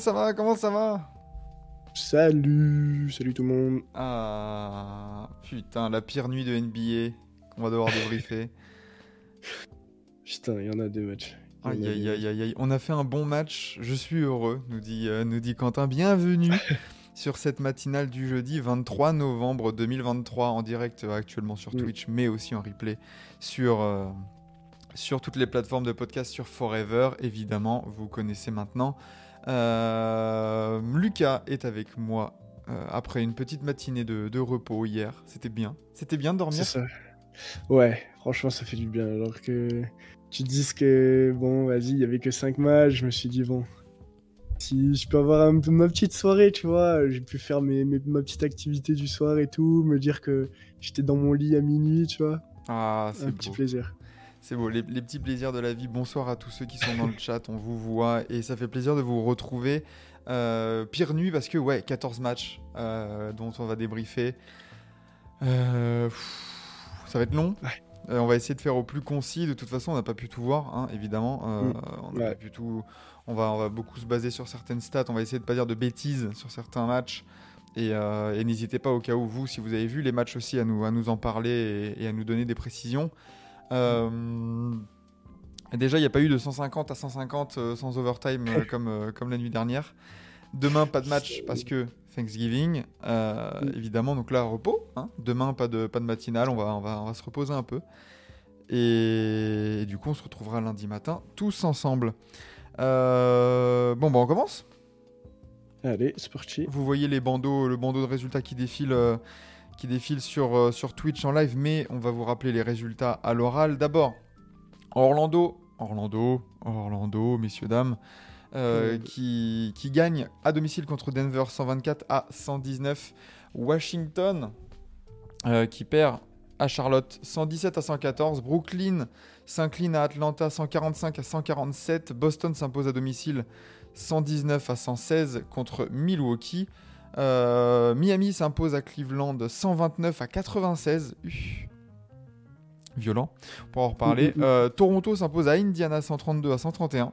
Ça va Comment ça va? Salut, salut tout le monde. Ah putain, la pire nuit de NBA qu'on va devoir débriefer. Putain, il y en a des matchs. Aïe aïe aïe aïe aïe. On a fait un bon match, je suis heureux, nous dit, euh, nous dit Quentin. Bienvenue sur cette matinale du jeudi 23 novembre 2023 en direct euh, actuellement sur Mm. Twitch, mais aussi en replay sur, euh, sur toutes les plateformes de podcast sur Forever, évidemment, vous connaissez maintenant. Euh, Lucas est avec moi euh, après une petite matinée de, de repos hier. C'était bien. C'était bien de dormir. Ça. Ouais, franchement, ça fait du bien. Alors que tu te dises que, bon, vas-y, il y avait que 5 matchs, je me suis dit, bon, si je peux avoir un ma petite soirée, tu vois, j'ai pu faire mes, mes- ma petite activité du soir et tout, me dire que j'étais dans mon lit à minuit, tu vois, Ah, c'est un petit plaisir. C'est beau, les, les petits plaisirs de la vie. Bonsoir à tous ceux qui sont dans le chat, on vous voit et ça fait plaisir de vous retrouver. Euh, pire nuit parce que, ouais, 14 matchs euh, dont on va débriefer. Euh, pff, ça va être long. Ouais. On va essayer de faire au plus concis. De toute façon, on n'a pas pu tout voir, hein, évidemment. On n'a Ouais. pas pu tout. On va, on va beaucoup se baser sur certaines stats. On va essayer de pas dire de bêtises sur certains matchs. Et, et n'hésitez pas au cas où vous, si vous avez vu les matchs aussi, à nous, à nous en parler et, et à nous donner des précisions. Euh, déjà, il n'y a pas eu de 150 à 150 euh, sans overtime euh, comme, comme la nuit dernière. Demain, pas de match parce que Thanksgiving, euh, évidemment. Donc là, repos. hein. Demain, pas de, pas de matinale. On va, on, va, on va se reposer un peu. Et, du coup, on se retrouvera lundi matin tous ensemble. Euh, bon, bah, on commence. Allez, c'est parti. Vous voyez les bandeaux, le bandeau de résultats qui défile, euh, qui défile sur, euh, sur Twitch en live, mais on va vous rappeler les résultats à l'oral. D'abord, Orlando, Orlando, Orlando, messieurs, dames, euh, Orlando. qui, qui gagne à domicile contre Denver 124 à 119. Washington, euh, qui perd à Charlotte 117 à 114. Brooklyn s'incline à Atlanta 145 à 147. Boston s'impose à domicile 119 à 116 contre Milwaukee. Euh, Miami s'impose à Cleveland 129 à 96. Uf. Violent, on pourra en reparler. Mm, mm, mm. Euh, Toronto s'impose à Indiana 132 à 131.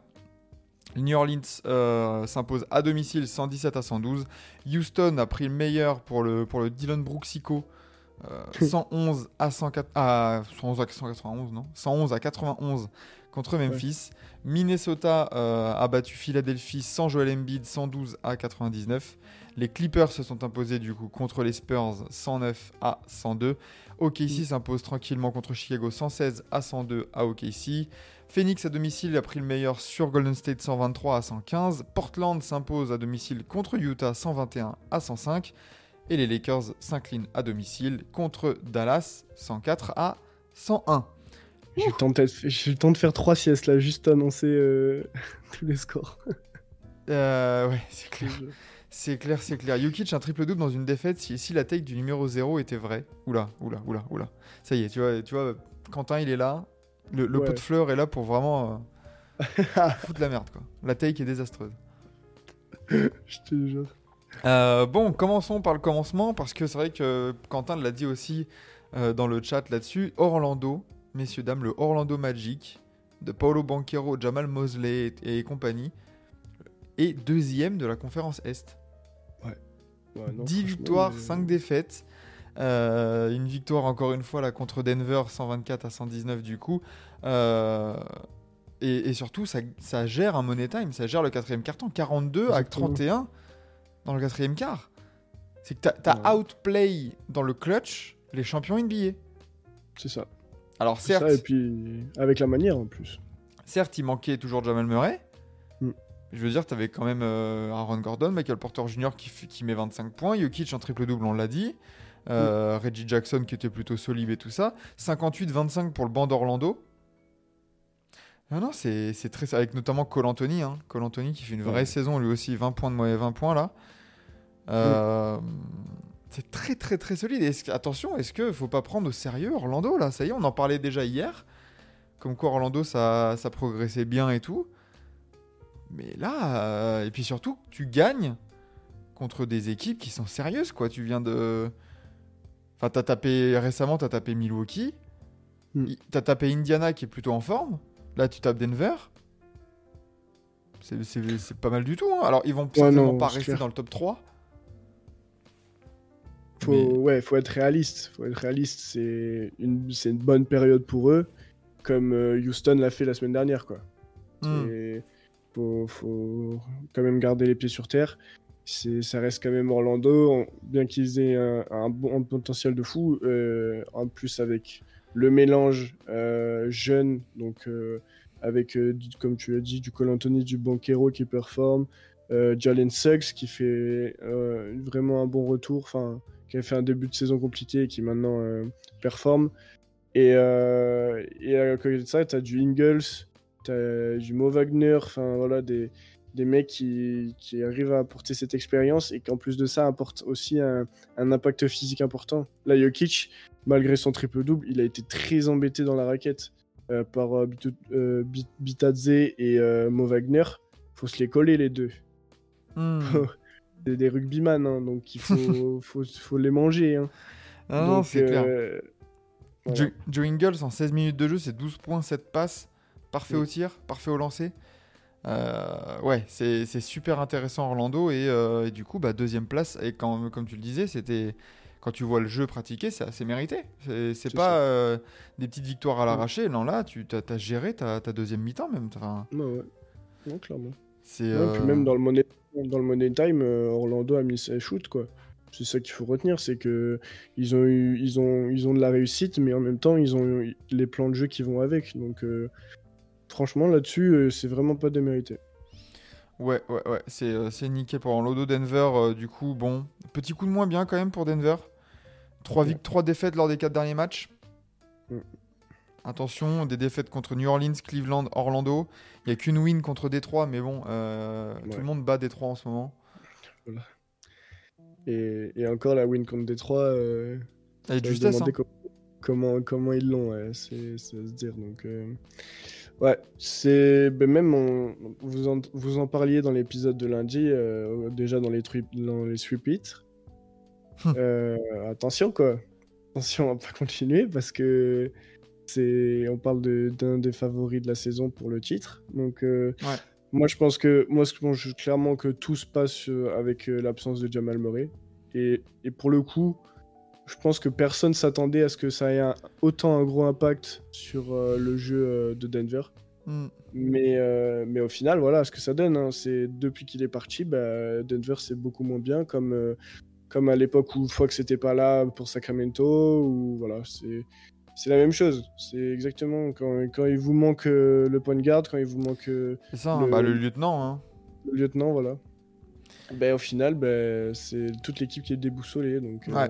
New Orleans euh, s'impose à domicile 117 à 112. Houston a pris le meilleur pour le, pour le Dylan Brooksico. euh, 111 à 104 à 111 à 191 non? 111 à 91 contre Memphis. Minnesota euh, a battu Philadelphie sans Joel Embiid 112 à 99. Les Clippers se sont imposés du coup contre les Spurs 109 à 102. OKC s'impose tranquillement contre Chicago 116 à 102 à OKC. Phoenix à domicile a pris le meilleur sur Golden State 123 à 115. Portland s'impose à domicile contre Utah 121 à 105. Et les Lakers s'inclinent à domicile contre Dallas 104 à 101. J'ai le temps de faire- j'ai le temps de faire trois siestes là, juste annoncer euh, tous les scores. Euh, ouais, c'est clair. C'est clair, c'est clair. Jokic, un triple double dans une défaite si, si la take du numéro 0 était vraie. Oula, oula, oula, oula. Ça y est, tu vois, tu vois Quentin, il est là. Le, le Ouais. pot de fleurs est là pour vraiment euh, foutre la merde, quoi. La take est désastreuse. Je te jure. Euh, bon, commençons par le commencement, parce que c'est vrai que Quentin l'a dit aussi euh, dans le chat là-dessus. Orlando, messieurs, dames, le Orlando Magic de Paolo Banquero, Jamal Mosley et, et compagnie, est deuxième de la conférence Est. Ouais, non, 10 franchement, victoires, euh, 5 défaites. Euh, une victoire encore une fois là contre Denver 124 à 119 du coup. Euh, et, et surtout ça, ça gère un money time, ça gère le quatrième carton 42 à Exactement. 31 dans le quatrième quart. C'est que t'as as Ouais. outplay dans le clutch les champions NBA. C'est ça. Alors certes, ça, et puis avec la manière en plus. certes il manquait toujours Jamal Murray. Mm. Je veux dire, tu avais quand même euh, Aaron Gordon, Michael Porter Jr. qui, met 25 points, Jokic en triple-double, on l'a dit. Euh, Reggie Jackson qui était plutôt solide et tout ça. 58-25 pour le banc d'Orlando. Ah non, c'est très. Avec notamment Cole Anthony. Hein. Cole Anthony qui fait une vraie Ouais. saison, lui aussi, 20 points de moyenne, 20 points là. Euh, C'est très très très solide. Et est-ce que- attention, est-ce qu'il faut pas prendre au sérieux Orlando là? Ça y est, on en parlait déjà hier. Comme quoi Orlando ça, ça progressait bien et tout. Mais là, euh, et puis surtout, tu gagnes contre des équipes qui sont sérieuses quoi. Tu viens de. Enfin, t'as tapé récemment, t'as tapé Milwaukee. I- T'as tapé Indiana qui est plutôt en forme. Là, tu tapes Denver. C'est- pas mal du tout. hein. Alors, ils vont certainement non, pas rester clair. dans le top 3. Faut, Mais- ouais, faut être réaliste. Faut être réaliste. C'est une, bonne période pour eux, comme euh, Houston l'a fait la semaine dernière, quoi. Hmm. Faut, faut quand même garder les pieds sur terre. Ça reste quand même Orlando, en- bien qu'ils aient un, bon potentiel de fou. euh, en plus avec le mélange euh, jeune, donc euh, avec, comme tu l'as dit, du Cole Anthony, du Banquero qui performe, Jalen Suggs qui fait vraiment un bon retour, enfin qui a fait un début de saison compliqué et qui maintenant performe. Et, euh, et à côté de ça, tu as du Ingles, tu as du Mo Wagner, enfin voilà, des, des mecs qui, qui arrivent à apporter cette expérience et qui en plus de ça apportent aussi un, un impact physique important. Là, Jokic, malgré son triple-double, il a été très embêté dans la raquette euh, par euh, Bitu- euh, Bit- Bitadze et euh, Mo Wagner. faut se les coller les deux. Hmm. C'est des rugbyman, hein, donc il faut, faut, faut les manger. hein. Ah c'est clair. voilà. Joe Ingles, en 16 minutes de jeu, c'est 12 points, 7 passes. Parfait Mm. au tir, parfait au lancer. Euh, ouais, c'est super intéressant Orlando. Et, euh, et du coup, bah, deuxième place. Et quand, comme tu le disais, c'était. Quand tu vois le jeu pratiqué, c'est assez mérité. C'est pas euh, des petites victoires à Mm. l'arraché. Non, là, tu as, as géré ta, ta deuxième mi-temps même. Enfin, Ouais, ouais. Non, clairement. c'est. Même dans le money, dans le money time, Orlando a mis ses shoots quoi. C'est ça qu'il faut retenir, c'est que ils ont eu, ils ont, ils ont de la réussite, mais en même temps ils ont eu les plans de jeu qui vont avec. Donc franchement là-dessus, euh, c'est vraiment pas démérité. Ouais, ouais, ouais, c'est euh, nickel pour Orlando. Denver, euh, du coup, bon, petit coup de moins bien quand même pour Denver. 3 Ouais. victoires, défaites lors des 4 derniers matchs. Mm. Attention, des défaites contre New Orleans, Cleveland, Orlando. Il n'y a qu'une win contre Détroit, mais bon, euh, tout le monde bat Détroit en ce moment. Et, et encore la win contre Détroit, euh, justesse, demandais hein. co- comment, comment ils l'ont, ouais, c'est c'est à se dire. Donc euh, ouais, c'est ben, même on- vous en, vous en parliez dans l'épisode de lundi, euh, déjà dans les tri- dans les sweep hits. Hum. Euh, attention quoi, attention à pas continuer parce que c'est on parle de- d'un des favoris de la saison pour le titre. Donc euh, Ouais. moi je pense que moi je pense clairement que tout se passe euh, avec l'absence de Jamal Murray et, et pour le coup je pense que personne s'attendait à ce que ça ait un- autant un gros impact sur euh, le jeu euh, de Denver. Mm. Mais, euh, mais au final, voilà ce que ça donne. hein. C'est depuis qu'il est parti, bah, Denver c'est beaucoup moins bien, comme, euh, comme à l'époque où Fox n'était pas là pour Sacramento. Ou voilà, c'est c'est la même chose. C'est exactement quand, quand il vous manque le point de garde, quand il vous manque C'est ça, hein, Le- bah, le lieutenant. hein. le lieutenant, voilà. Ben, au final, ben, c'est toute l'équipe qui est déboussolée. Donc, Ouais.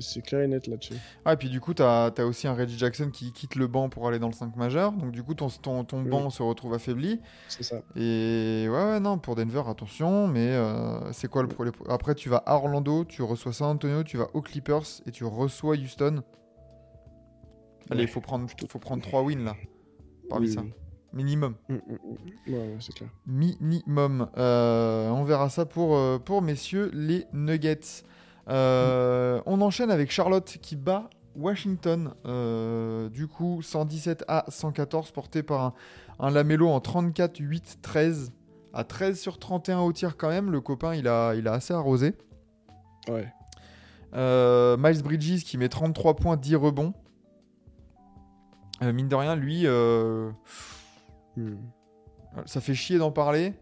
C'est clair et net là-dessus. Ah, et puis du coup, t'as as aussi un Reggie Jackson qui quitte le banc pour aller dans le 5 majeur. Donc du coup, ton, ton, ton banc se retrouve affaibli. C'est ça. Et ouais, ouais, non, pour Denver, attention, mais euh, c'est quoi le problème Après, tu vas à Orlando, tu reçois San Antonio, tu vas aux Clippers et tu reçois Houston. Allez, il Ouais. faut prendre, faut prendre 3 wins là, parmi Oui, ça. oui. Minimum. Mm, mm, mm. Ouais, ouais, c'est clair. Minimum. Euh, on verra ça pour, euh, pour messieurs les Nuggets. Euh, On enchaîne avec Charlotte qui bat Washington. euh, du coup, 117 à 114, porté par un, un Lamelo en 34, 8, 13. À 13 sur 31 au tir quand même. Le copain, il a, il a assez arrosé. Ouais. Euh, Miles Bridges qui met 33 points, 10 rebonds. Mine de rien, lui, euh, Mm. ça fait chier d'en parler.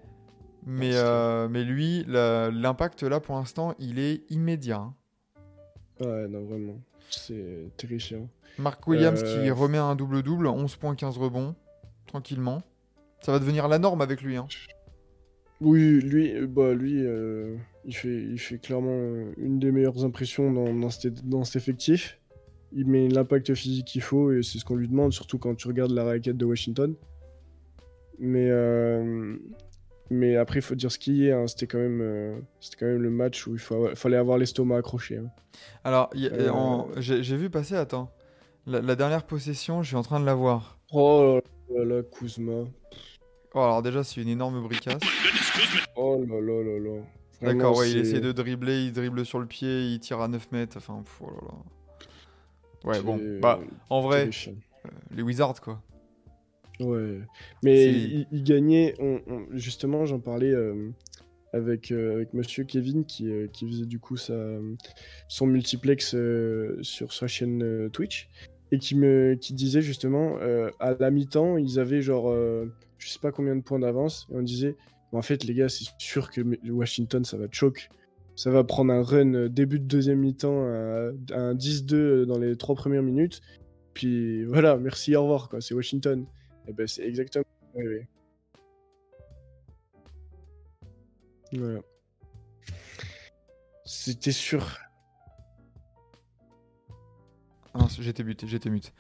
Mais, euh, mais lui, l'impact là pour l'instant, il est immédiat. hein. Ouais, non, vraiment. C'est terrifiant. Mark Williams Euh, qui remet un double-double, 11 points, 15 rebonds, tranquillement. Ça va devenir la norme avec lui. hein. Oui, lui, euh, bah, lui euh, il, fait, il fait clairement euh, une des meilleures impressions dans, dans, cet, dans cet effectif. Il met l'impact physique qu'il faut et c'est ce qu'on lui demande, surtout quand tu regardes la raquette de Washington. Mais, euh, mais après, il faut dire ce qu'il y est. hein, C'était quand, même, euh, quand même le match où il faut- fallait avoir l'estomac accroché. hein. Alors, Euh, j'ai vu passer, attends. La, la dernière possession, je suis en train de la voir. Oh là là, Kuzma. Oh, alors déjà, c'est une énorme bricasse. Oh là là là là. D'accord, ouais, il essaie de dribbler, il dribble sur le pied, il tire à 9 mètres. Enfin, pff, oh là là. Ouais, bon, bah, en vrai, chiens. les Wizards, quoi. Ouais. Mais il, il gagnait. on- on- justement, j'en parlais euh, avec, euh, avec monsieur Kevin qui, euh, qui faisait du coup sa, son multiplex euh, sur sa chaîne Twitch et qui, me, qui disait justement à la mi-temps, ils avaient genre je sais pas combien de points d'avance et on disait Bon, en fait, les gars, c'est sûr que Washington ça va choke. Ça va prendre un run début de deuxième mi-temps, un, un 10-2 dans les trois premières minutes. Puis voilà, merci, au revoir, quoi. C'est Washington. Et ben c'est exactement arrivé. Voilà. C'était sûr. Ah j'étais muté, j'étais mute.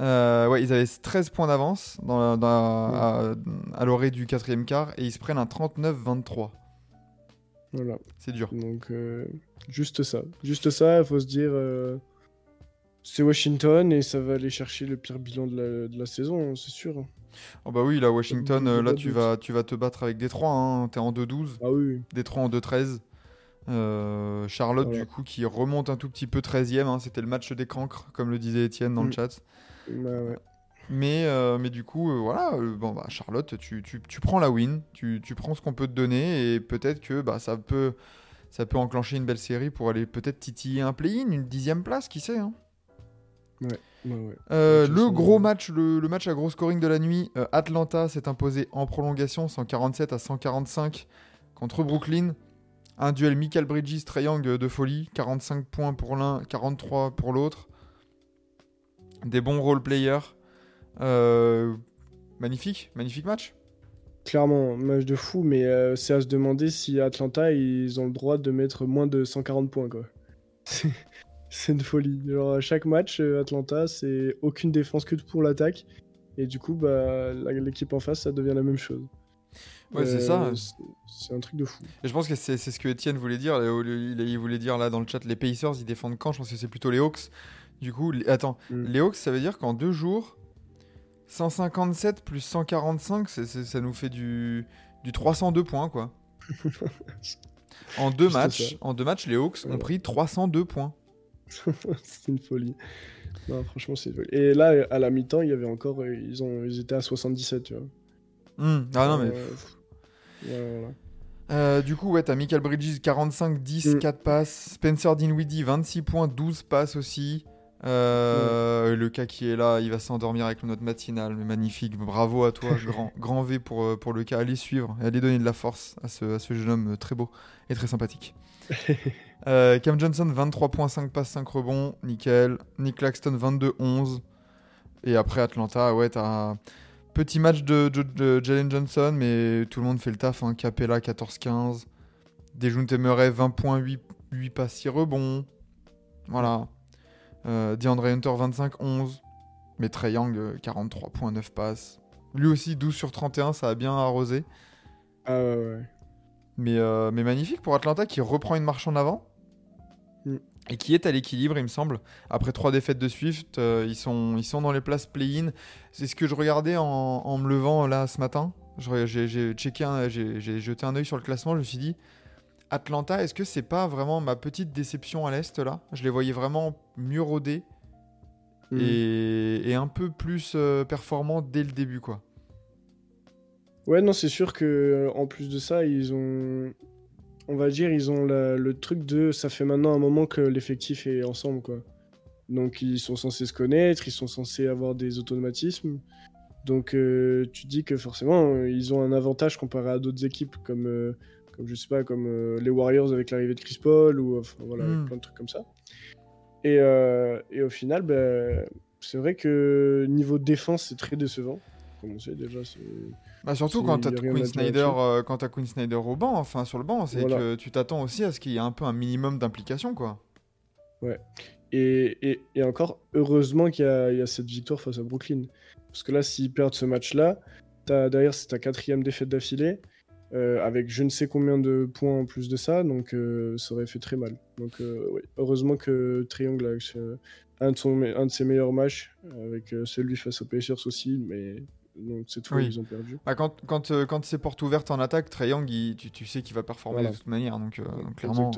Euh, ouais, ils avaient 13 points d'avance dans à l'orée du quatrième quart et ils se prennent un 39-23. Voilà. C'est dur. Donc, euh, juste ça. Juste ça, il faut se dire. euh, c'est Washington et ça va aller chercher le pire bilan de la, de la saison, hein, c'est sûr. Oh bah oui, là, Washington, euh, là, tu vas, tu vas te battre avec Détroit. Hein. T'es en 2-12, Ah oui. Détroit en 2-13. Euh, Charlotte, Voilà. du coup, qui remonte un tout petit peu 13ème. hein. C'était le match des cancres, comme le disait Étienne dans le Mm. chat. Bah ouais. Mais, euh, mais du coup, voilà, bon, bah, Charlotte, tu, tu, tu prends la win, tu, tu prends ce qu'on peut te donner et peut-être que bah, ça, peut, ça peut enclencher une belle série pour aller peut-être titiller un play-in, une dixième place, qui sait. hein. Ouais. Euh, le gros euh, match, le, le match à gros scoring de la nuit, euh, Atlanta s'est imposé en prolongation 147 à 145 contre Brooklyn. Un duel Michael Bridges, Triangle de folie, 45 points pour l'un, 43 pour l'autre. Des bons role players. Euh, magnifique, magnifique match. Clairement, match de fou, mais euh, c'est à se demander si Atlanta, ils ont le droit de mettre moins de 140 points, quoi. C'est- une folie. Genre, chaque match, euh, Atlanta, c'est aucune défense que pour l'attaque. Et du coup, bah, l'équipe en face, ça devient la même chose. Ouais, c'est Euh, ça. c'est- un truc de fou. Et je pense que c'est ce que Étienne voulait dire. Il, il voulait dire là dans le chat, les Pacers, ils défendent quand? Je pense que c'est plutôt les Hawks. Du coup, les- attends, Mm. les Hawks, ça veut dire qu'en deux jours, 157 plus 145, c'est- c'est- ça nous fait du, du 302 points, quoi. en, deux matchs, ça. en deux matchs, les Hawks ont pris 302 points. c'est une folie. Non, franchement, c'est une folie. Et là, à la mi-temps, il y avait encore. Ils, ont, ils étaient à 77, tu vois. Hmm, Ah non, mais. Euh, pff, voilà, voilà. Euh, du coup, ouais, t'as Michael Bridges, 45, 10, Mm. 4 passes. Spencer Dinwiddie, 26 points, 12 passes aussi. Euh, Le cas qui est là, il va s'endormir avec le note matinale, mais magnifique. Bravo à toi, grand, grand V pour, euh, pour le cas. Allez suivre et allez donner de la force à ce, à ce jeune homme très beau et très sympathique. Euh, Cam Johnson, 23 points, 5 passes, 5 rebonds, nickel. Nick Claxton, 22, 11. Et après Atlanta, ouais, t'as un petit match de, de- de Jalen Johnson, mais tout le monde fait le taf. Hein. Capella, 14-15. Dejounte Murray, 20 points, 8, 8 passes, 6 rebonds. Voilà. Euh, DeAndre Hunter, 25-11. Mais Trey Young, euh, 43 points, 9 passes. Lui aussi, 12 sur 31, ça a bien arrosé. Ah ouais, ouais. Mais, euh, mais magnifique pour Atlanta qui reprend une marche en avant. Et qui est à l'équilibre, il me semble. Après trois défaites de Swift, euh, ils, sont, ils sont dans les places play-in. C'est ce que je regardais en, en me levant là ce matin. J'ai jeté un œil sur le classement. Je me suis dit, Atlanta, est-ce que c'est pas vraiment ma petite déception à l'Est là? Je les voyais vraiment mieux rodés Mm. et, et un peu plus euh, performants dès le début, quoi. Ouais, non, c'est sûr que en plus de ça, ils ont. On va dire, ils ont la- le truc de. Ça fait maintenant un moment que l'effectif est ensemble, quoi. Donc, ils sont censés se connaître, ils sont censés avoir des automatismes. Donc, euh, tu dis que forcément, euh, ils ont un avantage comparé à d'autres équipes, comme, euh, comme je sais pas, comme euh, les Warriors avec l'arrivée de Chris Paul, ou enfin, voilà, avec Mm. plein de trucs comme ça. Et, et au final, ben, c'est vrai que niveau défense, c'est très décevant. Sait déjà. Bah surtout quand t'as Queen Snyder, euh, quand t'as Queen Snyder au banc, enfin sur le banc, c'est Voilà. que tu t'attends aussi à ce qu'il y ait un peu un minimum d'implication, quoi. Et, et, et encore, heureusement qu'il y, a- il y a cette victoire face à Brooklyn. Parce que là, s'ils perdent ce match-là, Derrière, c'est ta quatrième défaite d'affilée, euh, avec je ne sais combien de points en plus de ça, donc euh, ça aurait fait très mal. Donc, euh, oui, heureusement que Triangle a un, de son un de ses meilleurs matchs, avec celui face aux Pacers aussi, mais donc, cette fois, Oui. ils ont perdu. Bah, quand quand, euh, quand c'est porte ouverte en attaque, il- tu, tu sais qu'il va performer Voilà. de toute manière. Donc, euh, donc clairement.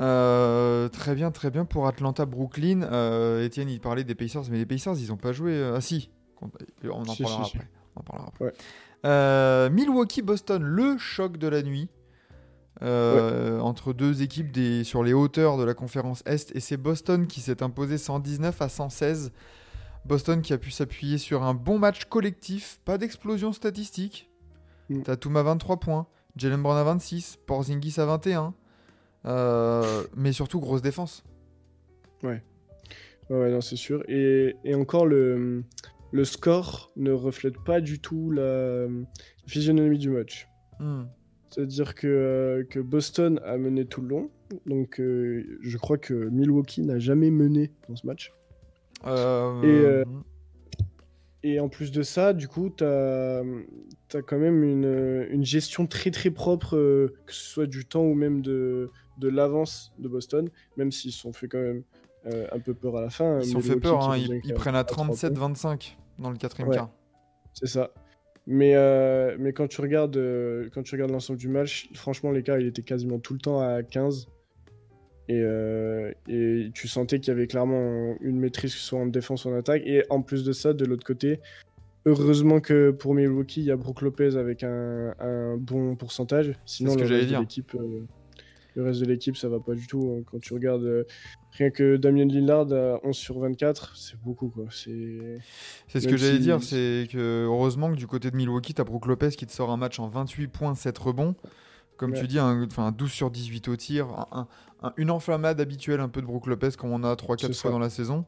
Euh, très bien, très bien pour Atlanta, Brooklyn. Euh, Etienne, il parlait des Pacers, mais les Pacers, ils ont pas joué. euh, Ah si, on en Si, parlera si, si. après. On en parlera après. Ouais. Euh, Milwaukee, Boston, le choc de la nuit. euh, Entre deux équipes des, sur les hauteurs de la conférence Est. Et c'est Boston qui s'est imposé 119 à 116. Boston qui a pu s'appuyer sur un bon match collectif. Pas d'explosion statistique. Mm. Tatum à 23 points. Jalen Brown à 26. Porzingis à 21. Euh, mais surtout, grosse défense. Ouais, ouais, non, c'est sûr. Et, et encore, le, le score ne reflète pas du tout la physionomie du match. Hmm. C'est-à-dire que, euh, que Boston a mené tout le long. Donc, euh, je crois que Milwaukee n'a jamais mené dans ce match. Euh, Et, euh, Et en plus de ça, du coup, tu as, quand même une, une gestion très très propre, euh, que ce soit du temps ou même de, de l'avance de Boston, même s'ils se sont fait quand même un peu peur à la fin. Ils se sont fait peur, hein, ils, prennent à trois points. 37-25 dans le quatrième Ouais. quart. C'est ça. Mais, euh, mais quand tu regardes, euh, quand tu regardes l'ensemble du match, franchement, l'écart, il était quasiment tout le temps à 15. Et, euh, et tu sentais qu'il y avait clairement une maîtrise, que ce soit en défense ou en attaque. Et en plus de ça, de l'autre côté, heureusement que pour Milwaukee, il y a Brook Lopez avec un, un bon pourcentage. Sinon, le reste l'équipe, euh, le reste de l'équipe, ça va pas du tout. hein. Quand tu regardes euh, rien que Damien Lillard à 11 sur 24, c'est beaucoup. quoi. C'est C'est ce Même que j'allais si- dire, c'est que heureusement que du côté de Milwaukee, t'as Brook Lopez qui te sort un match en 28 points, 7 rebonds. Comme Ouais. tu dis, un, enfin, 12 sur 18 au tir, un- un- un- une enflammade habituelle un peu de Brook Lopez comme on a 3-4 C'est fois ça. dans la saison.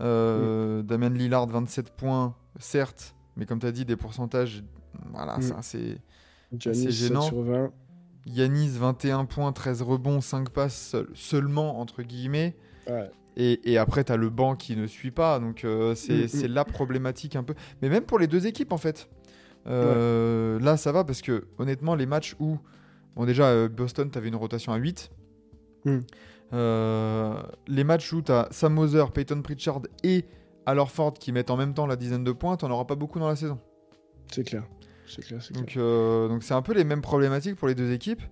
Euh, Damien Lillard, 27 points, certes, mais comme tu as dit, des pourcentages, voilà, Mm. ça, c'est Giannis, c'est 7 gênant. sur 20. Yanis, 21 points, 13 rebonds, 5 passes seul- seulement, entre guillemets. Ouais. Et, et après, tu as le banc qui ne suit pas. Donc, euh, c'est Mm, c'est mm. la problématique un peu. Mais même pour les deux équipes, en fait. Euh, Là, ça va parce que, honnêtement, les matchs où. Bon, déjà, euh, Boston, tu avais une rotation à 8. Mm. Euh, les matchs où tu as Sam Moser, Peyton Pritchard et Al Horford qui mettent en même temps la dizaine de points, tu auras pas beaucoup dans la saison. C'est clair. C'est clair, c'est clair. Donc, euh, donc c'est un peu les mêmes problématiques pour les deux équipes.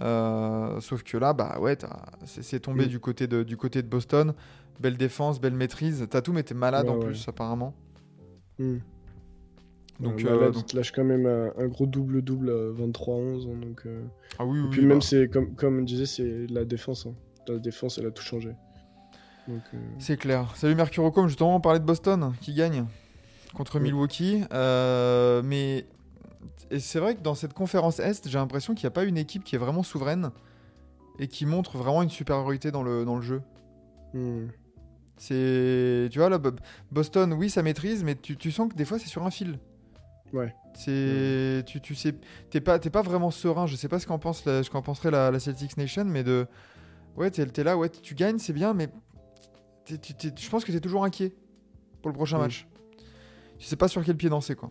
Euh, sauf que là, bah ouais, c'est tombé Mm. du, côté de, du côté de Boston. Belle défense, belle maîtrise. Tatum était malade Ouais, en ouais. plus, apparemment. Hmm. Donc, Euh, euh, donc- il te lâche quand même un, un gros double-double à 23-11. hein, donc, euh, Ah oui, oui, Et puis oui, même, bah, c'est comme, comme on disait, c'est la défense. hein. La défense, elle a tout changé. Euh, c'est clair. Salut Mercurocom, justement, on parlait de Boston qui gagne contre Oui. Milwaukee. Euh, mais c'est vrai que dans cette conférence Est, j'ai l'impression qu'il n'y a pas une équipe qui est vraiment souveraine et qui montre vraiment une supériorité dans le, dans le jeu. hmm. C'est, tu vois, là, Bo- Boston, oui, ça maîtrise, mais tu, tu sens que des fois c'est sur un fil. Ouais. C'est, tu, tu sais, t'es pas, t'es pas vraiment serein. Je sais pas ce qu'en pense, la, ce qu'en penserait la, la Celtics Nation, mais de, ouais, t'es, là, ouais, tu gagnes, c'est bien, mais je pense que t'es toujours inquiet pour le prochain match. Tu sais pas sur quel pied danser, quoi.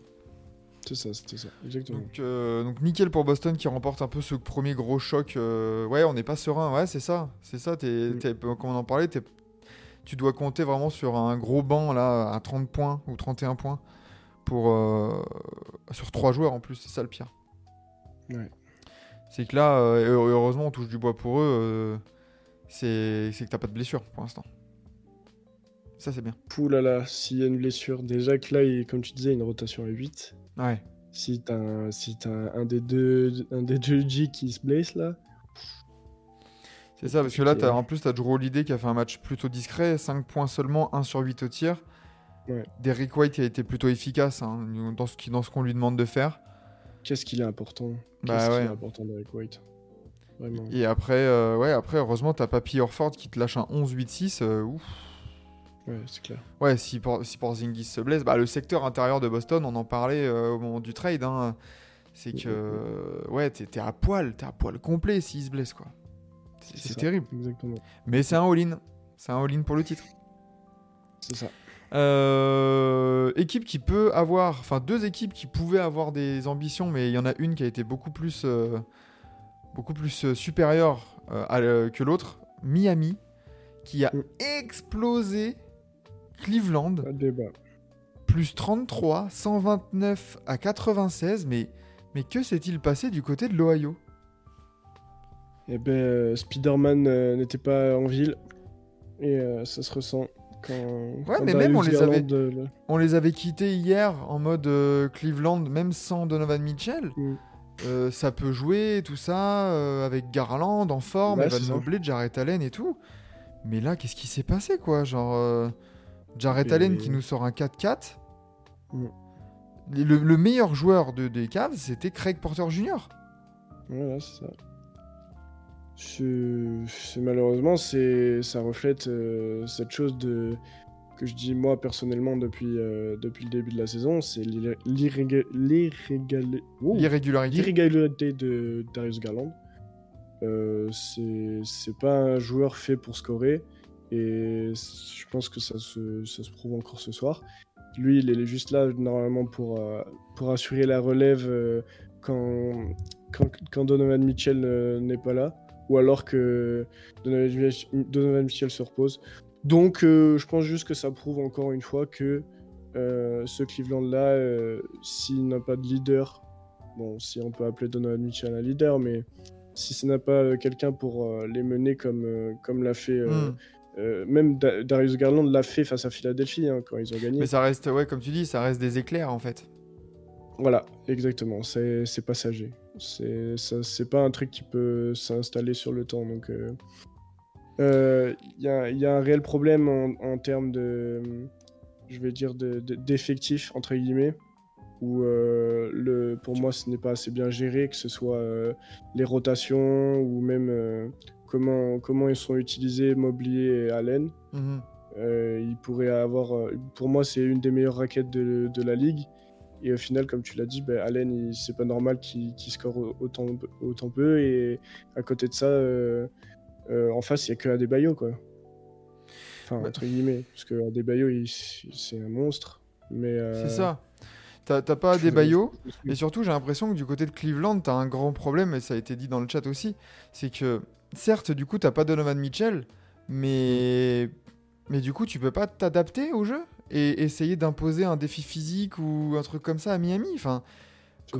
C'est ça, c'était ça. Exactement. Donc, euh, donc nickel pour Boston qui remporte un peu ce premier gros choc. euh, ouais, on n'est pas serein. Ouais, c'est ça. C'est ça. T'es, t'es- comme on en parlait, tu dois compter vraiment sur un gros banc là à 30 points ou 31 points pour euh, sur trois joueurs en plus. C'est ça le pire. Ouais. C'est que là, euh, heureusement, on touche du bois pour eux. euh, c'est, que t'as pas de blessure pour l'instant. Ça c'est bien. Poulala, s'il y a une blessure, déjà que là, il- comme tu disais, une rotation à 8. Ouais. Si t'as un, si t'as un, des deux, un des deux G qui se blesse là, C'est ça, parce que là, t'as- hein. en plus, tu as Drew Holiday qui a fait un match plutôt discret, 5 points seulement, 1 sur 8 au tir. Ouais. Derrick White a été plutôt efficace hein, dans ce qu'on lui demande de faire. qu'est-ce qu'il est important? Bah Qu'est-ce qu'il ouais. est important d'Eric White? Vraiment. Et après, euh, ouais, après heureusement, t'as Papy Orford qui te lâche un 11-8-6. euh, ouf. Ouais, c'est clair. Ouais, si, Por- si Porzingis se blesse, bah, le secteur intérieur de Boston, on en parlait euh, au moment du trade. hein, c'est que, ouais, t'es à poil, t'es à poil complet s'il se blesse, quoi. C'est terrible. Exactement. Mais c'est un all-in. C'est un all-in pour le titre. C'est ça. Euh, équipe qui peut avoir, enfin deux équipes qui pouvaient avoir des ambitions, mais il y en a une qui a été beaucoup plus, euh, beaucoup plus euh, supérieure à que l'autre. Miami, qui a Mm. explosé Cleveland, plus 33, 129 à 96. Mais, mais que s'est-il passé du côté de l'Ohio? Eh ben, Spider-Man n'était pas en ville. Et ça se ressent quand. quand mais même, on les avait- euh, On les avait quittés hier en mode euh, Cleveland, même sans Donovan Mitchell. Mm. Euh, ça peut jouer, tout ça, euh, avec Garland en forme, Ouais, Evan. Mobley, Jarrett Allen et tout. Mais là, qu'est-ce qui s'est passé, quoi? Genre, euh, Jarrett Allen qui nous sort un 4-4. Mm. Le, le meilleur joueur de, des Cavs, c'était Craig Porter Jr. Voilà, c'est ça. Malheureusement, c'est ça reflète euh, cette chose de que je dis moi personnellement depuis euh, depuis le début de la saison, c'est. L'irrégularité. de Darius Garland. Euh, c'est pas un joueur fait pour scorer et je pense que ça se, ça se prouve encore ce soir. Lui, il est juste là normalement pour, euh, pour assurer la relève quand, quand, quand Donovan Mitchell n'est pas là ou alors que Donovan, Mitchell se repose. Donc, euh, je pense juste que ça prouve encore une fois que euh, ce Cleveland-là, euh, s'il n'a pas de leader, bon, si on peut appeler Donovan Mitchell un leader, mais si ce n'a pas quelqu'un pour les mener comme, comme l'a fait, euh, Mm. euh, même Da- Darius Garland l'a fait face à Philadelphie hein, quand ils ont gagné. Mais ça reste, ouais, comme tu dis, ça reste des éclairs en fait. Voilà, exactement, c'est passager. C'est ça- c'est pas un truc qui peut s'installer sur le temps. Donc, euh, euh, il y, a, il y a un réel problème en, en termes de, je vais dire, de- de- d'effectifs, entre guillemets, où euh, le, pour moi, ce n'est pas assez bien géré, que ce soit euh, les rotations ou même euh, comment, comment ils sont utilisés Moblier et Allen. Mhm. Euh, il pourrait avoir. euh, pour moi, c'est une des meilleures raquettes de, de la ligue. Et au final, comme tu l'as dit, ben, Allen, c'est pas normal qu'il score au- autant, autant peu. Et à côté de ça, euh, euh, en face, il y a que Adebayo, quoi. Enfin, Bah. entre guillemets. Parce que Adebayo, c'est un monstre. Mais. euh, C'est ça. T'as pas baillots. Et surtout, j'ai l'impression que du côté de Cleveland, t'as un grand problème, et ça a été dit dans le chat aussi. C'est que, certes, du coup, t'as pas Donovan Mitchell, mais. Mais du coup, tu peux pas t'adapter au jeu? Et essayer d'imposer un défi physique ou un truc comme ça à Miami. Enfin,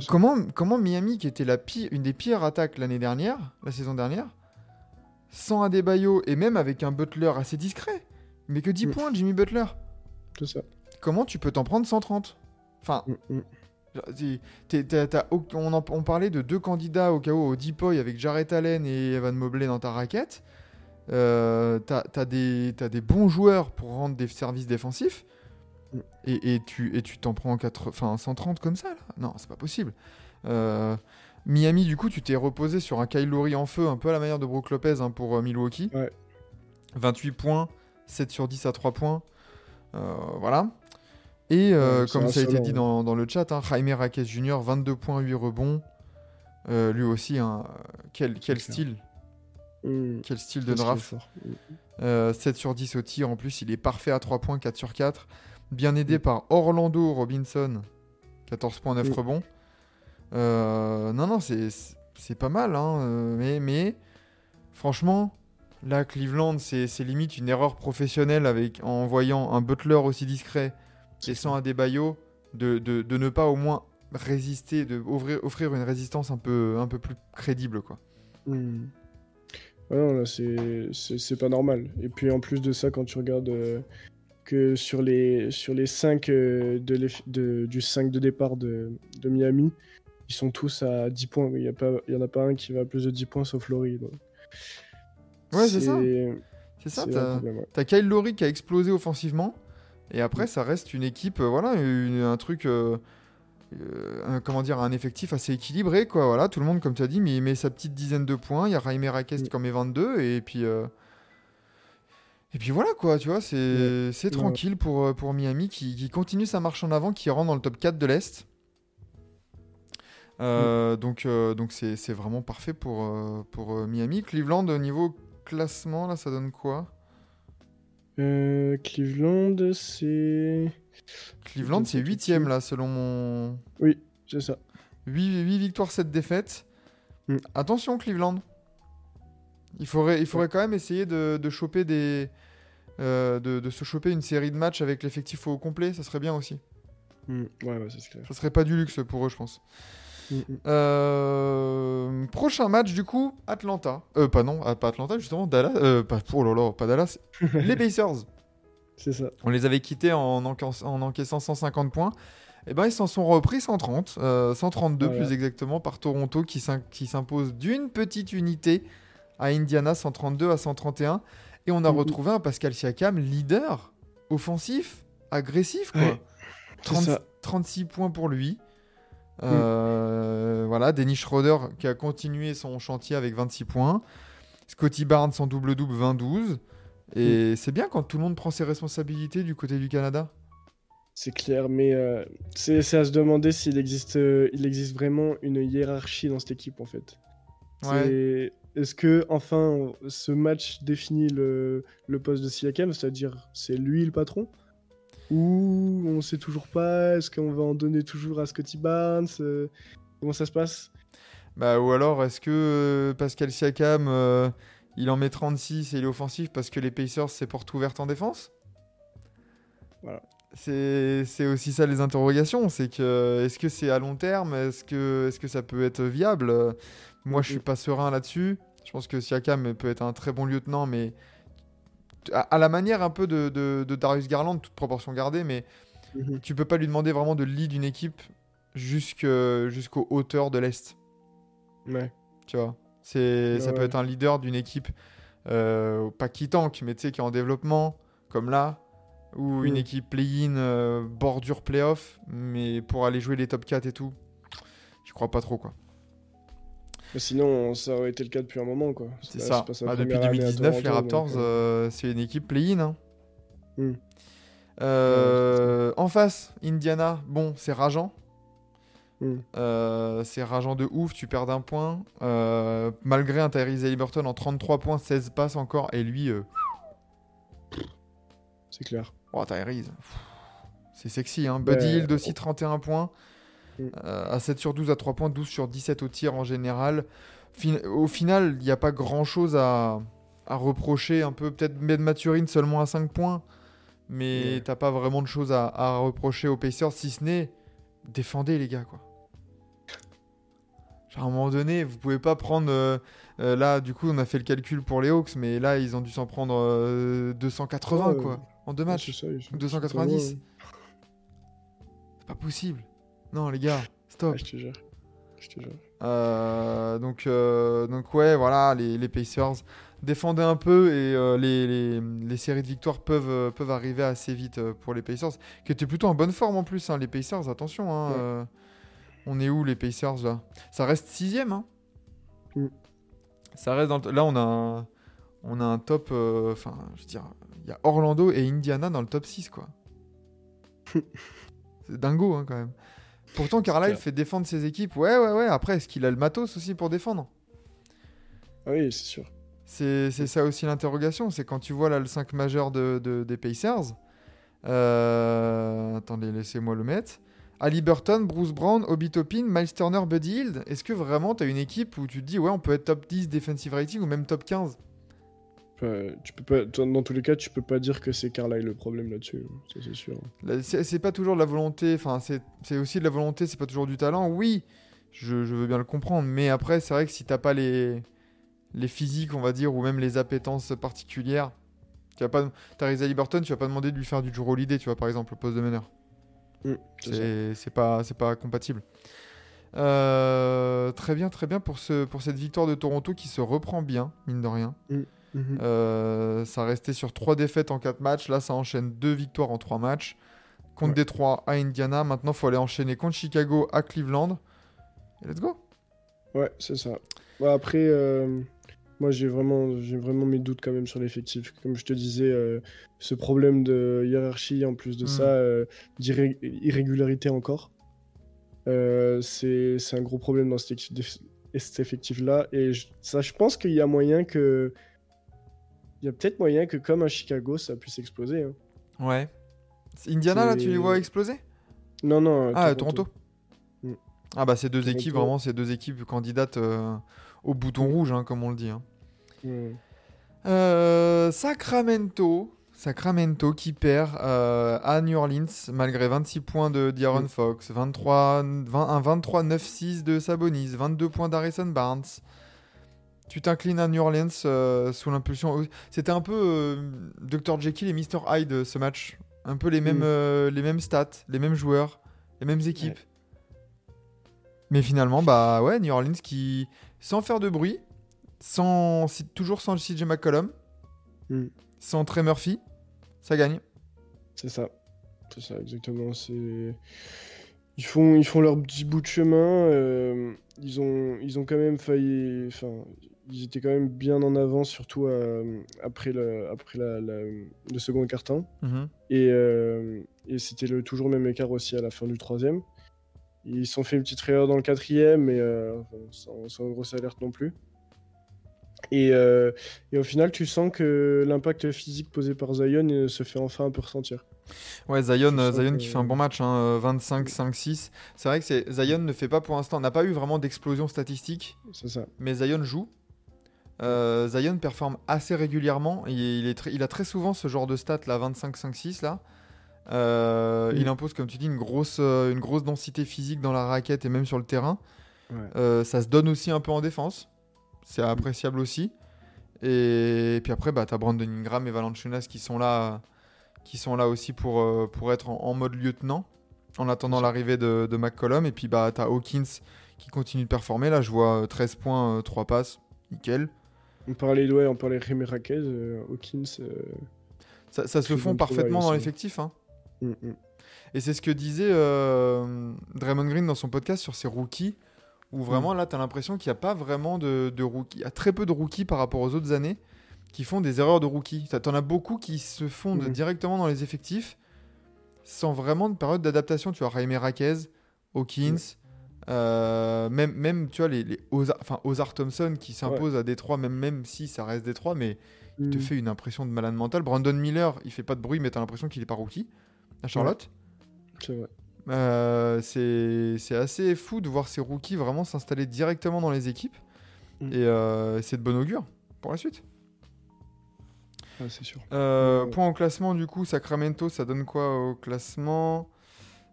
comment, comment Miami, qui était la pire, une des pires attaques l'année dernière, la saison dernière, sans Adebayo et même avec un Butler assez discret, mais que 10 Mm. points, Jimmy Butler, C'est ça. comment tu peux t'en prendre 130 Enfin, Mm, mm. On, en- on parlait de deux candidats au où au Deepoy avec Jarrett Allen et Evan Mobley dans ta raquette. Euh, t'as des, t'as des bons joueurs pour rendre des services défensifs. Et, et tu et tu t'en prends 4, enfin, 130 comme ça là? Non, c'est pas possible. Euh, Miami, du coup, tu t'es reposé sur un Kyle Lowry en feu, un peu à la manière de Brook Lopez hein, pour euh, Milwaukee. Ouais. 28 points, 7 sur 10 à 3 points. Euh, voilà. Et Ouais, comme ça a été dit dans, dans le chat, hein, Jaime Raquez Jr., 22 points, 8 rebonds. Lui aussi, hein, quel, style Mm. Quel style de draft fort. Mm. 7 sur 10 au tir, en plus, il est parfait à 3 points, 4 sur 4. Bien aidé Mm. par Orlando Robinson, 14 points, 9 Mm. rebonds. Euh, non, non, c'est pas mal, hein, euh, mais, mais franchement, là, Cleveland, c'est limite une erreur professionnelle avec, en voyant un Butler aussi discret et sans Adebayo, de, de, de ne pas au moins résister, de offrir, offrir une résistance un peu, un peu plus crédible, quoi. Ouais, non, là, c'est pas normal. Et puis en plus de ça, quand tu regardes euh, que sur les, sur les 5 de l'eff- de- du 5 de départ de, de Miami, ils sont tous à 10 points. Il n'y en a pas un qui va à plus de 10 points sauf Laurie. donc. Ouais, c'est ça. C'est ça, t'as ouais. Kyle Lowry qui a explosé offensivement, et après, ça reste une équipe, euh, voilà, une- un truc, euh, euh, un- comment dire, un effectif assez équilibré, quoi. Voilà, tout le monde, comme tu as dit, mais il met sa petite dizaine de points. Il y a Jaime Raquez Mm. qui en met 22, et puis. Et puis voilà quoi, tu vois, c'est Ouais. tranquille pour, euh, pour Miami qui, qui continue sa marche en avant, qui rentre dans le top 4 de l'Est. Mm. Euh, Donc euh, donc c'est vraiment parfait pour, pour Miami. Cleveland, au niveau classement, là, ça donne quoi? Euh, Cleveland, c'est. Cleveland, c'est sais tout de 8ème suite. là, selon mon. Oui, c'est ça. 8, victoires, 7 défaites. Mm. Attention, Cleveland. Il faudrait, il faudrait quand même essayer de, de choper des. euh, de, de se choper une série de matchs avec l'effectif au complet, ça serait bien aussi. Mm, Ouais, ouais, c'est clair. Ça serait pas du luxe pour eux, je pense. Mm, mm. Euh, prochain match, du coup, Atlanta. Euh, pas non, ah, pas Atlanta, justement, Dallas. Euh, pas, oh là là, pas Dallas. les Pacers. C'est ça. On les avait quittés en, enca- en encaissant 150 points. Et ben ils s'en sont repris 130, euh, 132 Voilà. plus exactement par Toronto qui qui s'impose d'une petite unité à Indiana 132 à 131 et on a retrouvé un Pascal Siakam leader offensif, agressif quoi. Ouais, C'est 30 ça. 36 points pour lui. Euh, Voilà, Dennis Schroeder qui a continué son chantier avec 26 points. Scotty Barnes en double-double 22. Et c'est bien quand tout le monde prend ses responsabilités du côté du Canada. C'est clair, mais euh, c'est à se demander s'il existe, euh, il existe vraiment une hiérarchie dans cette équipe en fait. Est-ce que enfin ce match définit le, le poste de Siakam, c'est-à-dire c'est lui le patron? Ou on sait toujours pas Est-ce qu'on va en donner toujours à Scotty Barnes? Euh, Comment ça se passe? Bah, ou alors, est-ce que euh, Pascal Siakam, euh, il en met 36 et il est offensif parce que les Pacers, c'est porte ouverte en défense? Voilà. C'est aussi ça les interrogations. C'est que, est-ce que c'est à long terme? Est-ce que, est que ça peut être viable? Moi, je suis Mhm. pas serein là-dessus. Je pense que Siakam peut être un très bon lieutenant, mais à, à la manière un peu de, de- de Darius Garland, toute proportion gardée, mais Mhm. tu peux pas lui demander vraiment de lead une équipe jusqu'aux hauteurs de l'Est. Ouais. Tu vois, c'est, ça Ouais, peut être un leader d'une équipe, euh, pas qui tank, mais tu sais, qui est en développement, comme là, ou une Mm. équipe play-in, euh, bordure playoff, mais pour aller jouer les top 4 et tout, je crois pas trop, quoi. Mais sinon, ça aurait été le cas depuis un moment quoi. C'est ça. pas Bah, depuis première année à 2019, les Raptors, euh, euh, c'est une équipe play-in. hein. Mm. Euh, en face, Indiana, bon, c'est rageant. Mm. Euh, c'est rageant de ouf, tu perds d'un point. Euh, malgré un Tyrese Haliburton en 33 points, 16 passes encore, et lui, C'est clair. Oh, Tyrese. C'est sexy, hein. Buddy Ouais. Hield aussi, 31 points. Mm. Euh, à 7 sur 12 à 3 points, 12 sur 17 au tir en général. Fin- au final, il n'y a pas grand chose à, à reprocher. Un peu, peut-être Ben Maturine seulement à 5 points. Mais Ouais. t'as pas vraiment de choses à, à reprocher aux Pacers, si ce n'est défendez les gars, quoi. Genre, à un moment donné, vous pouvez pas prendre. euh, euh, là, du coup, on a fait le calcul pour les Hawks, mais là, ils ont dû s'en prendre euh, 280, Ouais, quoi, en deux matchs. ça, ils sont- 290. ils sont C'est pas possible. Non, les gars, stop. Je te jure. Je te jure. Euh, donc, euh, donc, ouais, voilà, les, les Pacers défendaient un peu et euh, les, les- les séries de victoires peuvent, peuvent arriver assez vite pour les Pacers, qui étaient plutôt en bonne forme en plus. hein, les Pacers, attention. hein, Ouais. on est où les Pacers là? Ça reste sixième. Hein? Mm. Ça reste dans le- Là, on a un, on a un top. Enfin, je veux dire, il y a Orlando et Indiana dans le top 6, quoi. C'est dingo, hein, quand même. Pourtant, Carlisle fait défendre ses équipes. Ouais, ouais, ouais. Après, est-ce qu'il a le matos aussi pour défendre? Ah oui, c'est sûr. C'est ça aussi l'interrogation. C'est quand tu vois là le 5 majeur de, de- des Pacers. Euh, attendez, laissez-moi le mettre. Ali Burton, Bruce Brown, Obi Toppin, Miles Turner, Buddy Hield. Est-ce que vraiment tu as une équipe où tu te dis, ouais, on peut être top 10 defensive rating ou même top 15 Tu peux pas, dans tous les cas, tu peux pas dire que c'est Carlisle le problème là-dessus, ça c'est sûr. C'est pas toujours de la volonté, enfin, c'est aussi de la volonté, c'est pas toujours du talent. Oui, je, je veux bien le comprendre, mais après, c'est vrai que si t'as pas les, les physiques, on va dire, ou même les appétences particulières, tu vas pas. T'as Reza Liberton, tu vas pas demander de lui faire du Drew Holiday, tu vois, par exemple, au poste de meneur. Mm, c'est pas, c'est pas compatible. Euh, très bien, très bien pour, ce, pour cette victoire de Toronto qui se reprend bien, mine de rien. Mhm. Euh, ça restait sur 3 défaites en 4 matchs. Là, ça enchaîne 2 victoires en 3 matchs. Contre Ouais. Détroit à Indiana. Maintenant, il faut aller enchaîner contre Chicago à Cleveland. Et let's go. Ouais, c'est ça. Bah, après, euh, moi j'ai vraiment, j'ai vraiment mes doutes quand même sur l'effectif. Comme je te disais, euh, ce problème de hiérarchie, en plus de Mm. ça, euh, d'irré- irrégularité encore, c'est un gros problème dans cet, effectif-là. Et je, ça, je pense qu'il y a moyen que il y a peut-être moyen que comme un Chicago, ça puisse exploser. hein. Ouais. Indiana, là, tu les vois exploser? Non, non. Ah, Toronto. Mm. Ah bah ces deux Toronto. équipes, vraiment, ces deux équipes candidates euh, au bouton rouge, hein, comme on le dit. hein. Mm. Euh, Sacramento. Sacramento qui perd euh, à New Orleans malgré 26 points de D'Aaron Mm. Fox, 23, 20 un 23-9-6 de Sabonis, 22 points d'Harrison Barnes. Tu t'inclines à New Orleans euh, sous l'impulsion. C'était un peu euh, Dr. Jekyll et Mr. Hyde ce match. Un peu les mêmes, Mm. euh, les mêmes stats, les mêmes joueurs, les mêmes équipes. Mais finalement, bah ouais, New Orleans qui, sans faire de bruit, sans, toujours sans le CJ McCollum, Mm. sans Trey Murphy, ça gagne. C'est ça. C'est ça, exactement. C'est... Ils font, ils font leur petit bout de chemin. euh, ils, ont, ils ont quand même failli. Enfin, ils étaient quand même bien en avance, surtout euh, après, le, après la, la- le second quart-temps. Et, euh, et c'était le, toujours le même écart aussi à la fin du troisième. Ils se sont fait une petite erreur dans le quatrième, mais euh, sans, sans grosse alerte non plus. Et, et au final, tu sens que l'impact physique posé par Zion se fait enfin un peu ressentir. Ouais, Zion, Zion que- qui fait un bon match, hein, euh, 25, 5, 6. C'est vrai que Zion ne fait pas pour l'instant, n'a pas eu vraiment d'explosion statistique, C'est ça. mais Zion joue. Euh, Zion performe assez régulièrement. Il, il est très- il a très souvent ce genre de stats là, 25, 5, 6 là. Euh, Mm. Il impose, comme tu dis, une grosse, euh, une grosse densité physique dans la raquette et même sur le terrain. Ouais. Euh, ça se donne aussi un peu en défense. C'est appréciable aussi. Et, puis après, bah, tu as Brandon Ingram et Valanciunas qui sont là, qui sont là aussi pour, pour être en, en mode lieutenant en attendant l'arrivée de, de McCollum. Et puis bah, tu as Hawkins qui continue de performer. Là, je vois euh, 13 points, euh, 3 passes. Nickel. On parlait de ouais, on parlait Rémi Raquez, euh, Hawkins. euh, Ça, ça se fond parfaitement dans l'effectif. hein. mm, mm. Et c'est ce que disait euh, Draymond Green dans son podcast sur ses rookies, Mm. où vraiment là, tu as l'impression qu'il n'y a pas vraiment de, de rookies. Il y a très peu de rookies par rapport aux autres années qui font des erreurs de rookies. Tu en as beaucoup qui se Mhm. directement dans les effectifs sans vraiment de période d'adaptation. Tu vois, Jaime Raquez, Hawkins, euh, même, même, tu vois, les, les Ozar, enfin, Ozar Thompson qui s'impose à Détroit, même, même si ça reste Détroit, mais il te Mm. fait une impression de malade mental. Brandon Miller, il fait pas de bruit, mais tu as l'impression qu'il est pas rookie à Charlotte. C'est vrai. Euh, c'est c'est assez fou de voir ces rookies vraiment s'installer directement dans les équipes. Mm. Et euh, c'est de bon augure pour la suite. Ah, c'est sûr. Ouais. Point au classement, du coup, Sacramento, ça donne quoi au classement?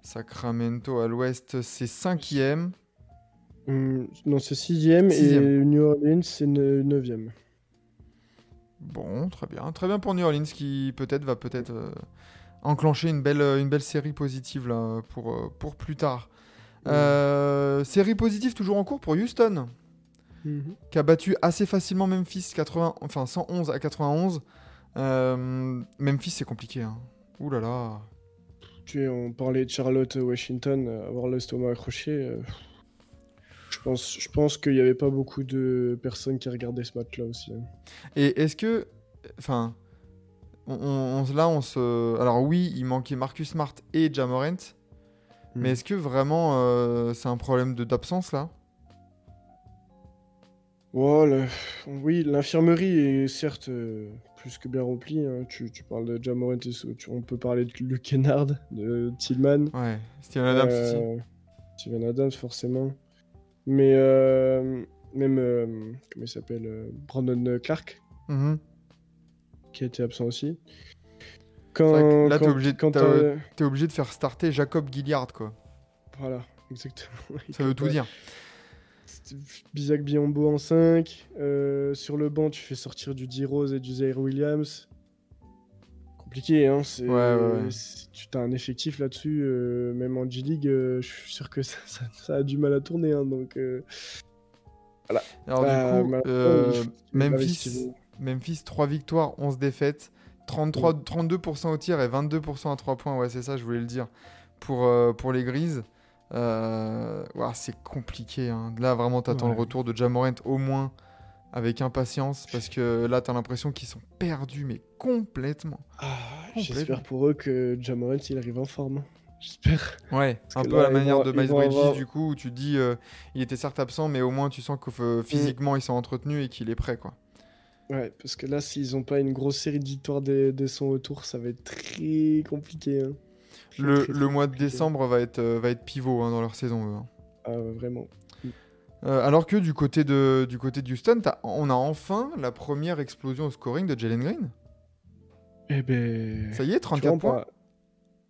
Sacramento à l'ouest, c'est cinquième. Mm, non, c'est sixième et Sixième. New Orleans, c'est ne- neuvième. Bon, très bien. Très bien pour New Orleans qui peut-être va peut-être euh, enclencher une belle, une belle série positive là, pour, euh, pour plus tard. Euh, série positive toujours en cours pour Houston. Mhm. qui a battu assez facilement Memphis 80, enfin 111 à 91. Euh, Memphis c'est compliqué. Hein. Ouh là là. On parlait de Charlotte Washington, euh, avoir l'estomac accroché. euh, Je pense, je pense qu'il n'y avait pas beaucoup de personnes qui regardaient ce match-là aussi. hein. Et est-ce que, enfin, on, là on se, alors oui il manquait Marcus Smart et Jamorant, mais Mm. est-ce que vraiment euh, c'est un problème d'absence là? Oh, le- Oui, l'infirmerie est certes euh, plus que bien remplie. hein. Tu, tu parles de Jamorant on peut parler de Luke Kennard, de Tillman? Ouais. Steven Adams aussi. Euh, Steven Adams, forcément. Mais euh, même, euh, comment il s'appelle Brandon Clark, Mhm. qui a été absent aussi. Quand, là, t'es obligé obligé de faire starter Jacob Gilliard quoi. Voilà, exactement. Ça veut tout dire. Bizak Biombo en 5. euh, sur le banc, tu fais sortir du D-Rose et du Zaire Williams. Compliqué, hein. c'est- Ouais, ouais, ouais. c'est- Tu as un effectif là-dessus, euh, même en G-League, euh, je suis sûr que ça, ça- ça a du mal à tourner. hein, donc, euh, Alors bah, du coup, il faut- Memphis, Memphis 3 victoires, 11 défaites, 33, 32% au tir et 22% à 3 points. Ouais, c'est ça, je voulais le dire. Pour, pour les Grises, Euh, ouah, c'est compliqué. hein. Là, vraiment, t'attends Ouais. le retour de Jamorant au moins avec impatience parce que là, t'as l'impression qu'ils sont perdus, mais complètement. Ah, Complètement. J'espère pour eux que Jamorant il arrive en forme. J'espère. Ouais, un peu là, à la manière vont- de Miles Bridges, avoir- du coup, où tu te dis, euh, il était certes absent, mais au moins tu sens que euh, physiquement ils sont entretenus et qu'il est prêt, quoi. Ouais, parce que là, s'ils ont pas une grosse série de victoires dès, dès son retour, ça va être très compliqué. hein. Le, très, le très mois de décembre va être, euh, va être pivot hein, dans leur saison. eux, hein. Ah, ouais, vraiment. Euh, alors que du côté de, du côté de Houston, on a enfin la première explosion au scoring de Jalen Green. Eh ben. Ça y est, tu vois, 34 on, points. par-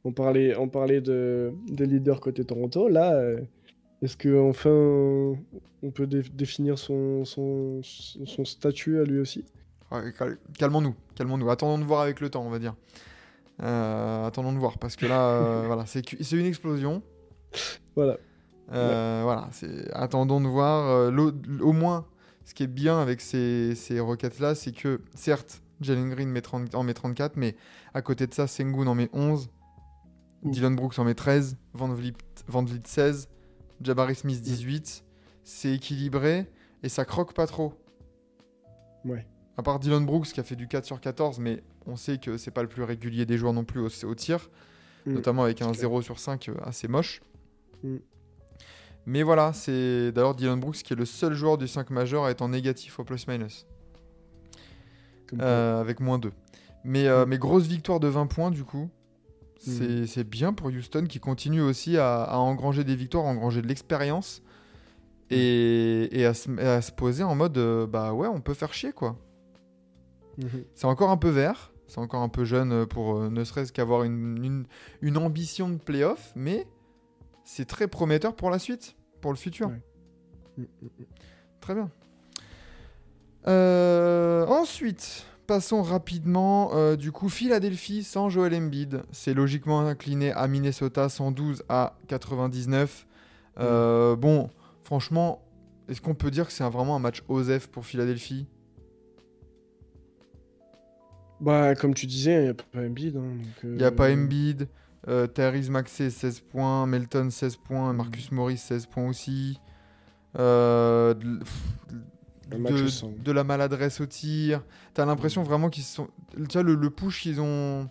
on parlait, on parlait de, des leaders côté Toronto. Là, euh, est-ce que enfin on peut dé- définir son, son, son statut à lui aussi? Ouais, cal- Calmons-nous, calmons-nous. Attendons de voir avec le temps, on va dire. Euh, attendons de voir, parce que là, euh, voilà, c'est une explosion. Voilà. Euh, Voilà, attendons de voir. au moins, ce qui est bien avec ces, ces requêtes-là, c'est que, certes, Jalen Green met 30 en met 34, mais à côté de ça, Sengun en met 11, Ouh. Dylan Brooks en met 13, Van Vliet, Van Vliet 16, Jabari Smith 18. C'est équilibré et ça croque pas trop. Ouais. À part Dylan Brooks qui a fait du 4 sur 14, mais on sait que c'est pas le plus régulier des joueurs non plus au, au tir, Mm. notamment avec un clair. 0 sur 5 euh, assez moche. Mm. Mais voilà, c'est d'ailleurs Dylan Brooks qui est le seul joueur du 5 majeur à être en négatif au plus-minus, euh, avec moins 2. Mais, euh, Mm. mais grosse victoire de 20 points du coup. C'est bien pour Houston qui continue aussi à, à engranger des victoires, à engranger de l'expérience et, et à, se, et à se poser en mode euh, bah ouais, on peut faire chier quoi. Mhm. C'est encore un peu vert, c'est encore un peu jeune euh, pour euh, ne serait-ce qu'avoir une, une, une ambition de playoff, mais c'est très prometteur pour la suite, pour le futur. Ouais. Mm, mm, mm. Très bien. Euh, ensuite, passons rapidement. euh, du coup, Philadelphie sans Joel Embiid, c'est logiquement incliné à Minnesota 112 à 99. Euh, Bon, franchement, est-ce qu'on peut dire que c'est vraiment un match OSEF pour Philadelphie? Bah, comme tu disais, il n'y a pas Embiid. hein, Il n'y a euh, pas Embiid. Euh, Tyrese Maxey 16 points, Melton 16 points, Marcus Morris 16 points aussi. Euh, de, la maladresse au tir. T'as l'impression vraiment qu'ils sont. Tu vois, le, le push qu'ils ont,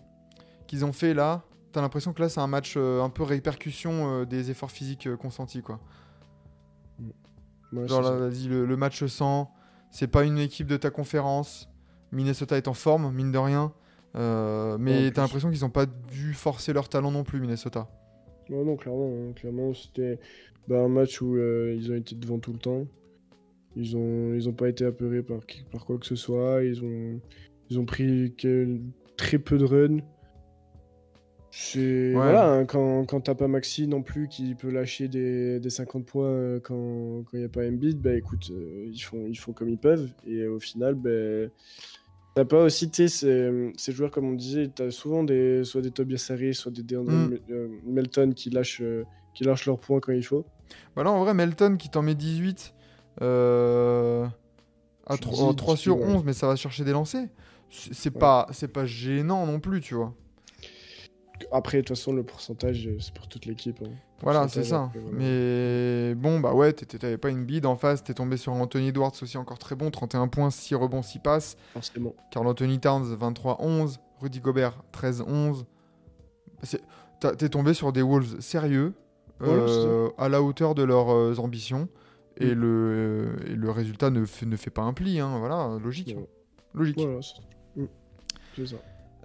qu'ils ont fait là, t'as l'impression que là c'est un match euh, un peu répercussion euh, des efforts physiques euh, consentis quoi. Ouais, Genre là, le, le match sans, c'est pas une équipe de ta conférence. Minnesota est en forme, mine de rien. Euh, mais t'as l'impression qu'ils ont pas dû forcer leur talent non plus, Minnesota. Non, non, clairement, hein, clairement c'était bah, un match où euh, ils ont été devant tout le temps. Ils ont, ils ont pas été apeurés par, quoi que ce soit. Ils ont, ils ont pris que- très peu de runs. C'est Ouais. voilà, hein, quand, quand t'as pas Maxi non plus qui peut lâcher des, des 50 points euh, quand il n'y a pas Embiid, bah écoute, euh, ils, font, ils font comme ils peuvent. Et au final, bah, t'as pas aussi, ces, ces joueurs comme on disait, t'as souvent des, soit des Tobias Harris, soit des DeAndre Mm. Euh, Melton qui lâchent, qui lâchent leurs points quand il faut. Bah là, en vrai, Melton qui t'en met 18 euh, à Je 3, dis- sur ouais. 11, mais ça va chercher des lancers. C'est c'est Ouais. pas, c'est pas gênant non plus, tu vois. Après, de toute façon, le pourcentage, euh, c'est pour toute l'équipe. hein. Voilà, c'est ça. après, voilà. Mais bon, bah ouais, t'avais pas une bide en face, t'es tombé sur Anthony Edwards aussi encore très bon, 31 points, 6 rebonds, 6 passes. Forcément. Carl Anthony Towns, 23-11. Rudy Gobert, 13-11. C'est- t'as- T'es tombé sur des Wolves sérieux, Ouais, euh, à la hauteur de leurs euh, ambitions. Et, Mm. le, et le résultat ne fait, ne fait pas un pli, hein, voilà, logique. Ouais. Logique. Voilà, c'est Mm. Ça.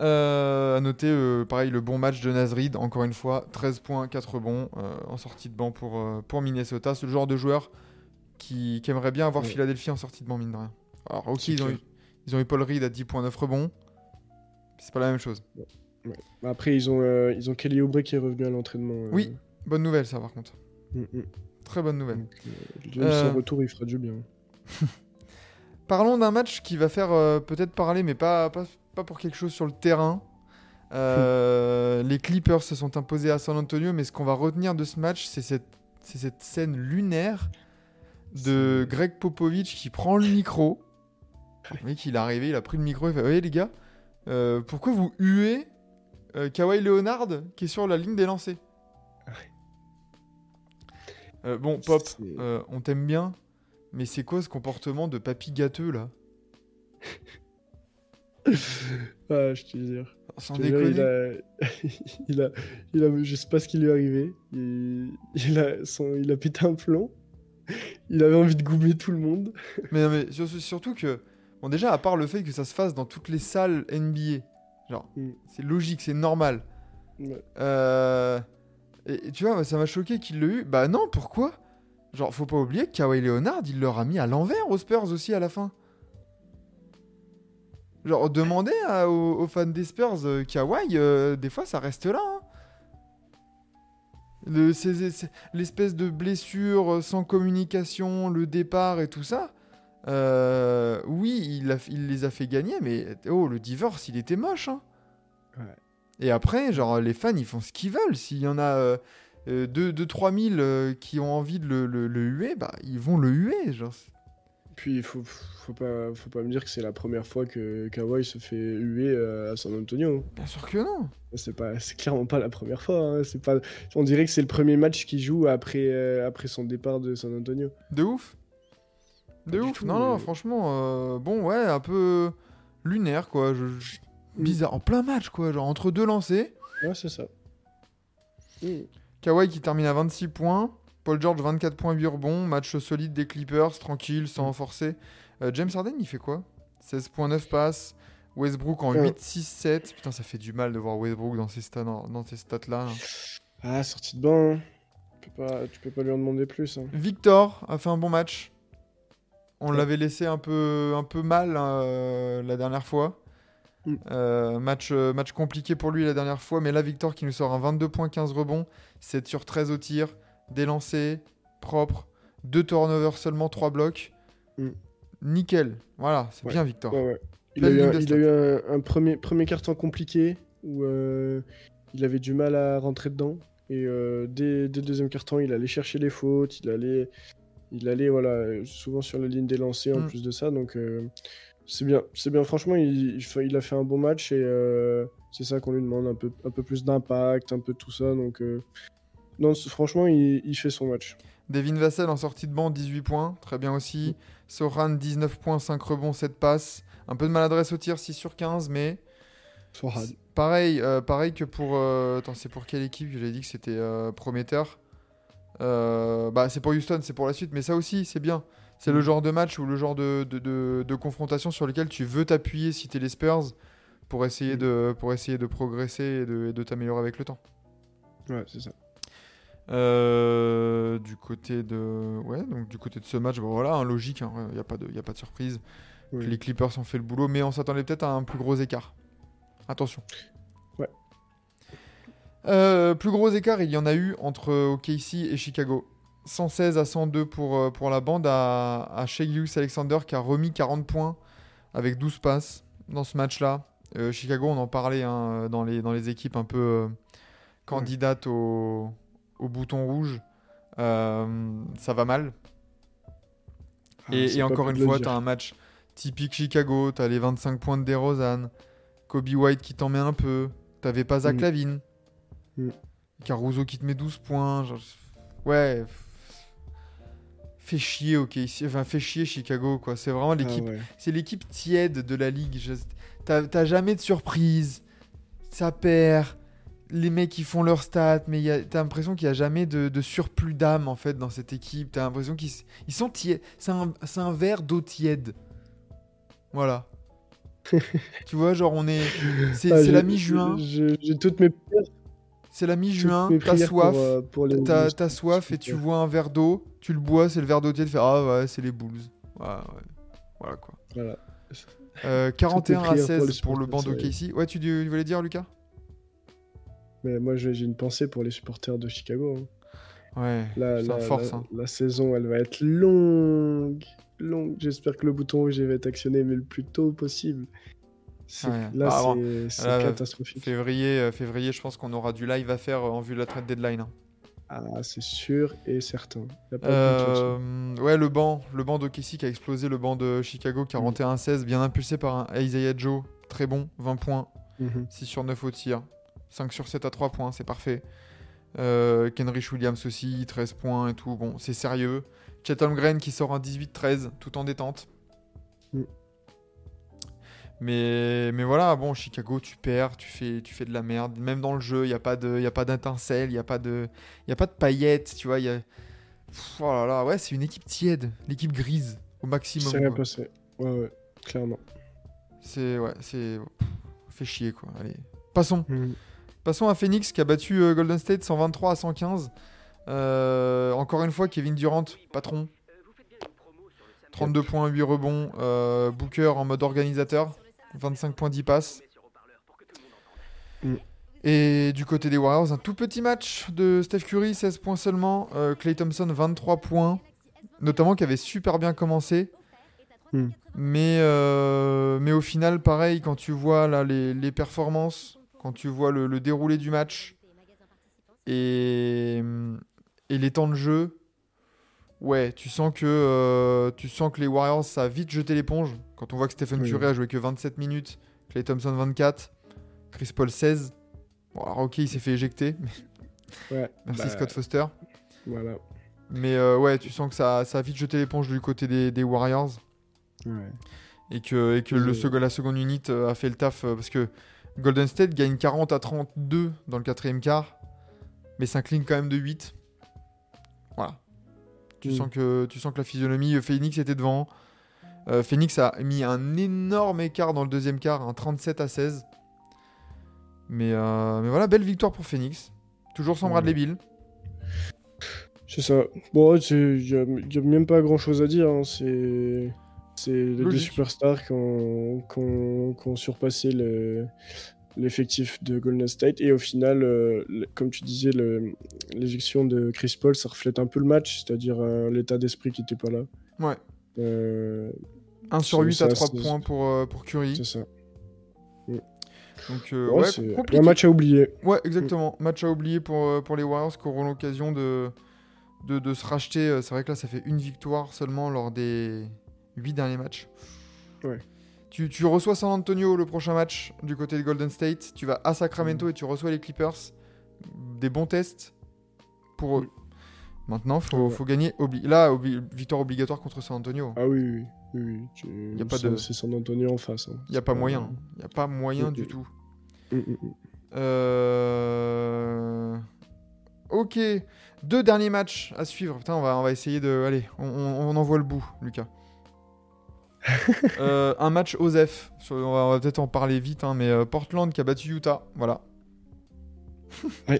Euh, à noter, euh, pareil, le bon match de Nasrid, encore une fois, 13 points, 4 rebonds euh, en sortie de banc pour, euh, pour Minnesota. C'est le genre de joueur qui, qui aimerait bien avoir Ouais. Philadelphie en sortie de banc, mine de rien. Alors, ok, ils ont, eu, ils ont eu Paul Reed à 10.9 rebonds. C'est pas la même chose. Ouais. Après, ils ont, ils ont Kelly Oubre qui est revenu à l'entraînement. Oui. Bonne nouvelle, ça, par contre. mm, mm. Très bonne nouvelle. Donc, Son retour, il fera du bien. Parlons d'un match qui va faire peut-être parler, mais pas, pas, pas pour quelque chose sur le terrain. Euh, les Clippers se sont imposés à San Antonio, mais ce qu'on va retenir de ce match, c'est cette, scène lunaire de Greg Popovich qui prend le micro. Le mec, il est arrivé, il a pris le micro, il fait Voyez les gars, euh, pourquoi vous huez euh, Kawhi Leonard qui est sur la ligne des lancers? Bon, Pop, on t'aime bien, mais c'est quoi ce comportement de papy gâteux là? Ah, je te jure. Sans jure, déconner. il a... il a, il a, je sais pas ce qui lui est arrivé. Il, il a, son, il a pété un plomb. Il avait envie de goumer tout le monde. Mais, non, mais sur- surtout que Bon, déjà, à part le fait que ça se fasse dans toutes les salles NBA, genre, Mm. c'est logique, c'est normal. Ouais. Euh, Et, et tu vois, ça m'a choqué qu'il l'ait eu. Bah non, pourquoi? Genre, faut pas oublier que Kawhi Leonard, il leur a mis à l'envers aux Spurs aussi à la fin. Genre, demandez à- aux, aux fans des Spurs, euh, Kawhi, euh, des fois, ça reste là. hein. Le- L'espèce de blessure euh, sans communication, le départ et tout ça. euh, oui, il, a- il les a fait gagner, mais oh, le divorce, il était moche. Hein. Ouais. Et après, genre, les fans, ils font ce qu'ils veulent. S'il y en a 2-3 000 euh, qui ont envie de le, le- le huer, bah, ils vont le huer. Genre. Puis il faut, faut, pas, faut pas me dire que c'est la première fois que Kawhi se fait huer euh, à San Antonio. Bien sûr que non. C'est pas, c'est clairement pas la première fois. hein. C'est pas, on dirait que c'est le premier match qu'il joue après, euh, après son départ de San Antonio. De ouf. De Pas ouf. tout, non, non, franchement, euh, bon, ouais, un peu lunaire, quoi. Je- je- Mm. Bizarre. En plein match, quoi. Genre, entre deux lancers. Ouais, c'est ça. Mm. Kawhi qui termine à 26 points. Paul George, 24 points, 8 rebonds. Match solide des Clippers, tranquille, sans Mm. forcer. Euh, James Harden, il fait quoi? 16.9 passes. Westbrook en Ouais. 8, 6, 7. Putain, ça fait du mal de voir Westbrook dans ces stats, dans ces stats-là. hein. Ah, sortie de banc. hein. Tu peux pas, tu peux pas lui en demander plus. hein. Victor a fait un bon match. On Ouais. l'avait laissé un peu, un peu mal euh, la dernière fois. Mm. Euh, match, euh, match compliqué pour lui la dernière fois, mais là, Victor qui nous sort un 22 points, 15 rebonds, 7 sur 13 au tir, des lancers, propre, 2 turnovers seulement, 3 blocs. Mm. Nickel. Voilà, c'est Ouais. bien Victor. Ouais, ouais. Il a eu, un, il a eu un, un premier, premier carton compliqué où euh, il avait du mal à rentrer dedans. Et euh, dès, dès le deuxième carton, il allait chercher les fautes, il allait, il allait voilà, souvent sur la ligne des lancers en Mm. plus de ça. Donc euh, c'est bien, c'est bien. Franchement, il, a fait un bon match et c'est ça qu'on lui demande, un peu, un peu plus d'impact, un peu tout ça. Donc non, franchement, il, il fait son match. Devin Vassell en sortie de banc, 18 points, très bien aussi. Soran, 19 points, 5 rebonds, 7 passes. Un peu de maladresse au tir, 6 sur 15, mais. C'est Pareil, euh, pareil que pour. euh, Attends, c'est pour quelle équipe? Que J'avais dit que c'était euh, prometteur. Bah, c'est pour Houston, c'est pour la suite, mais ça aussi, c'est bien. C'est le Mm. genre de match ou le genre de, de, de- de confrontation sur lequel tu veux t'appuyer si t'es les Spurs pour essayer, Mm. de, pour essayer de progresser et de, et de t'améliorer avec le temps. Ouais, c'est ça. Euh, du côté de ouais donc du côté de ce match voilà hein, logique il n'y a pas de y a pas de surprise. Oui. les Clippers ont fait le boulot mais on s'attendait peut-être à un plus gros écart. Attention. Ouais. Euh, plus gros écart il y en a eu entre OKC et Chicago. 116 à 102 pour, euh, pour la bande à, à Shea Alexander qui a remis 40 points avec 12 passes dans ce match là Chicago on en parlait hein, dans, les, dans les équipes un peu candidates au, au bouton rouge Euh, ça va mal Ah, et, encore une fois, tu as un match typique Chicago, tu as les 25 points de DeRozan, Kobe White qui t'en met un peu, t'avais pas Zach Mm. Lavine, Mm. Caruso qui te met 12 points. genre, ouais, fait chier, ok, enfin fait chier Chicago quoi. C'est vraiment Ah l'équipe, ouais. c'est l'équipe tiède de la ligue. T'as jamais de surprise, ça perd. Les mecs ils font leur stats, mais t'as l'impression qu'il n'y a jamais de, de surplus d'âme en fait dans cette équipe. T'as l'impression qu'ils ils sont tièdes. C'est un, verre d'eau tiède. Voilà. tu vois, genre on est. C'est Ah, la mi-juin. j'ai- toutes mes C'est la mi-juin. T'as soif. pour, euh, pour les- T'as soif et tu vois un verre d'eau. Tu le bois, c'est le verre d'eau tiède. Tu fais Ah ouais, c'est les Bulls. Ouais, ouais. Voilà quoi. Voilà. Euh, 41 à prières pour 16 pour, le banc d'OKC. Ouais, tu, tu voulais dire, Lucas? Mais moi, j'ai une pensée pour les supporters de Chicago. hein. Ouais, La, force. la- hein. la saison, elle va être longue. Longue. J'espère que le bouton rouge va être actionné, mais le plus tôt possible. Ouais. Là, Ah, bon. c'est- catastrophique. Février, euh, février, je pense qu'on aura du live à faire euh, en vue de la trade deadline. hein. Ah, c'est sûr et certain. Y a pas. Euh, ouais, le banc, le banc d'OKC qui a explosé, le banc de Chicago 41-16, bien impulsé par un Isaiah Joe, très bon, 20 points, Mhm. 6 sur 9 au tir, 5 sur 7 à 3 points, c'est parfait. Euh, Kenrich Williams aussi, 13 points et tout, bon, c'est sérieux. Chet Holmgren qui sort un 18-13, tout en détente. Mm. Mais, mais voilà, bon, Chicago, tu perds, tu fais, tu fais de la merde. Même dans le jeu, il n'y a pas de- y a pas d'étincelle, il n'y a, pas de- y a pas de paillettes, tu vois. Y a... Pff, oh là là, ouais, c'est une équipe tiède, l'équipe grise, au maximum. s'est rien quoi. passé. Ouais, ouais. Clairement. C'est ouais, c'est fait chier quoi. Allez, passons. Mhm. Passons à Phoenix qui a battu euh, Golden State 123 à 115. Euh, encore une fois, Kevin Durant, patron. 32 points, 8 rebonds. Euh, Booker en mode organisateur. 25 points, 10 passes. Mm. Et du côté des Warriors, un tout petit match de Steph Curry, 16 points seulement. Clay Thompson, 23 points. Notamment qui avait super bien commencé. Mm. Mais, mais au final, pareil, quand tu vois là, les, les performances, quand tu vois le, le déroulé du match et, et les temps de jeu, ouais, tu sens que, euh, tu sens que les Warriors, ça a vite jeté l'éponge. Quand on voit que Stephen Oui. Curry a joué que 27 minutes, Clay Thompson 24, Chris Paul 16. Bon, alors ok, il s'est fait éjecter. Ouais. Merci bah, Scott Foster. Voilà. Mais euh, ouais, tu sens que ça, ça a vite jeté l'éponge du côté des, des Warriors. Ouais. Et que, et que le second- la seconde unit euh, a fait le taf. parce que Golden State gagne 40 à 32 dans le quatrième quart. Mais s'incline quand même de 8. Voilà. Tu, Mm. sens que, tu sens que la physionomie, euh, Phoenix était devant. Euh, Phoenix a mis un énorme écart dans le deuxième quart, un 37 à 16. Mais, euh, mais voilà, belle victoire pour Phoenix. Toujours sans. Bradley Bill. C'est ça. Bon, il n'y a même pas grand chose à dire. hein. C'est c'est les deux superstars qui ont, qui ont- qui ont surpassé le- l'effectif de Golden State. Et au final, euh, comme tu disais, l'éjection de Chris Paul, ça reflète un peu le match, c'est-à-dire euh, l'état d'esprit qui n'était pas là. Ouais. Euh, 1 sur C'est 8 à ça, 3 c'est- points pour, euh, pour Curry. c'est ça. Donc, euh, Ouais, un match à oublier. Ouais, exactement. Match à oublier pour, euh, pour les Warriors qui auront l'occasion de, de, de se racheter. Euh, C'est vrai que là, ça fait une victoire seulement lors des 8 derniers matchs. Ouais. Tu, tu reçois San Antonio le prochain match du côté de Golden State. Tu vas à Sacramento et tu reçois les Clippers. Des bons tests pour eux. Maintenant, faut, Ouais. faut gagner. obli- là, obli- victoire obligatoire contre San Antonio. Ah oui, oui, oui. oui, tu- Y a pas c'est- de- C'est San Antonio en face. hein. Il n'y a pas moyen. Il n'y a pas moyen Mm, du mm. tout. Mm, mm, mm. Euh, Ok. Deux derniers matchs à suivre. Putain, on va, on va essayer de. Allez, on, on, on en voit le bout, Lucas. Euh, un match OSEF. On va, peut-être en parler vite, hein, mais euh, Portland qui a battu Utah. Voilà.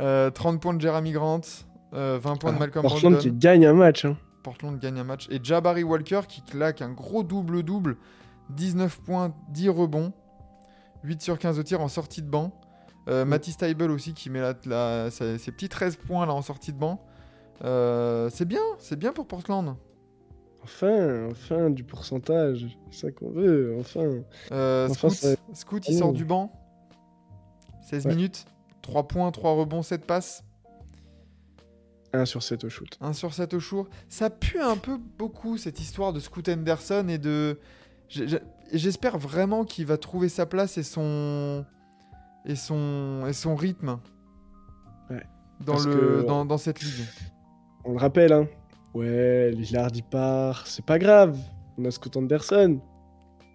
Euh, 30 points de Jeremy Grant. euh, 20 points de Ah, Malcolm Portland qui gagne un match. hein. Portland gagne un match. Et Jabari Walker qui claque un gros double-double. 19 points, 10 rebonds. 8 sur 15 au tir en sortie de banc. Euh, Matty Steibel aussi qui met la, la- ses, ses petits 13 points là en sortie de banc. Euh, c'est bien, c'est bien pour Portland. Enfin, enfin, du pourcentage. C'est ça qu'on veut, enfin. Euh, Enfin, Scoot, ça- Scoot, il sort du banc. 16 Ouais. minutes. 3 points, 3 rebonds, 7 passes. 1 sur 7 au shoot. 1 sur 7 au shoot. Ça pue un peu beaucoup cette histoire de Scoot Henderson et de. J'espère vraiment qu'il va trouver sa place et son. et son, et son rythme. Ouais. Dans, Parce le, que- dans, dans cette ligue. On le rappelle, hein. Ouais, Lillard il part, c'est pas grave. On a Scott Anderson.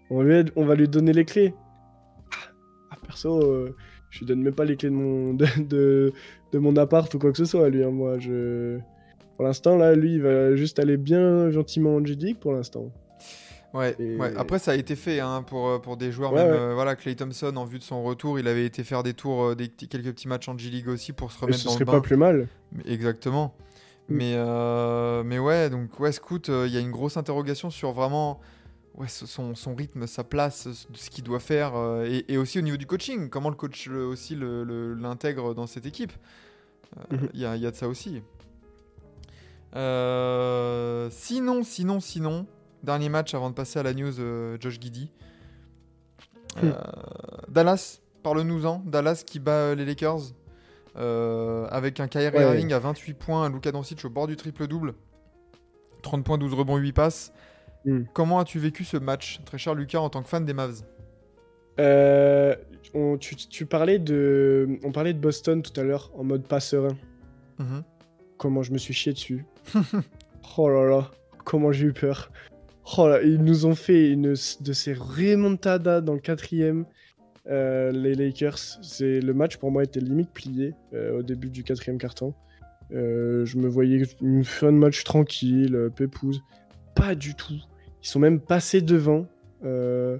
On, lui aide- on va lui donner les clés. Ah, perso, euh, je lui donne même pas les clés de mon, de, de, de mon appart ou quoi que ce soit, lui. hein, moi, je. Pour l'instant, là, lui, il va juste aller bien gentiment en G-League pour l'instant. Ouais, Et- ouais. Après, ça a été fait hein, pour, euh, pour des joueurs. Ouais, même, ouais. euh, voilà, Clay Thompson, en vue de son retour, il avait été faire des tours, euh, des quelques petits matchs en G-League aussi pour se Et remettre ce dans serait le bain. pas plus mal. Exactement. Mm. Mais, euh, mais ouais, donc ouais, Scoot, euh, il y a une grosse interrogation sur vraiment ouais, son, son rythme, sa place, ce qu'il doit faire, euh, et, et aussi au niveau du coaching, comment le coach le- aussi le- le- l'intègre dans cette équipe. Euh, Il y, a, y a de ça aussi. Sinon, sinon, sinon, dernier match avant de passer à la news, Josh Giddy. Euh, Dallas, parle-nous-en. Dallas qui bat les Lakers euh, avec un Kyrie Ouais. Irving à 28 points, un Luka Doncic au bord du triple-double. 30 points, 12 rebonds, 8 passes. Mm. Comment as-tu vécu ce match, très cher Lucas, en tant que fan des Mavs? Euh, on, tu, tu parlais de, on parlait de Boston tout à l'heure en mode pas serein. Mhm. Comment je me suis chié dessus. oh là là, comment j'ai eu peur. Oh là, ils nous ont fait une de ces remontadas dans le quatrième. Euh, les Lakers, c'est le match pour moi était limite plié euh, au début du quatrième carton. Euh, je me voyais une fin de match tranquille, pépouze. Pas du tout. Ils sont même passés devant Euh,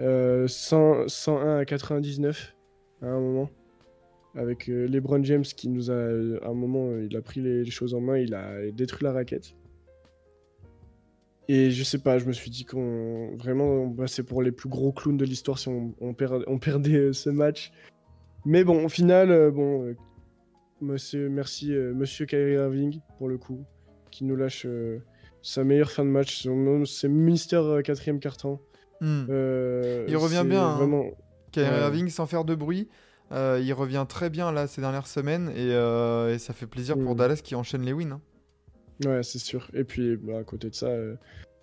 euh, 100 101 à 99 à un moment. Avec LeBron James qui nous a, à un moment, il a pris les choses en main, il a détruit la raquette. Et je sais pas, je me suis dit qu'on vraiment, bah, c'est pour les plus gros clowns de l'histoire si on, on perd- on perdait euh, ce match. Mais bon, au final, euh, bon, euh, monsieur, merci, monsieur Kyrie Irving pour le coup, qui nous lâche sa meilleure fin de match. C'est Mister quatrième carton. Hmm. Il revient bien, hein. Vraiment, Kyrie. Irving sans faire de bruit. il revient très bien là ces dernières semaines et, et ça fait plaisir pour Mm. Dallas qui enchaîne les wins. hein. Ouais, c'est sûr. Et puis, bah, à côté de ça, euh,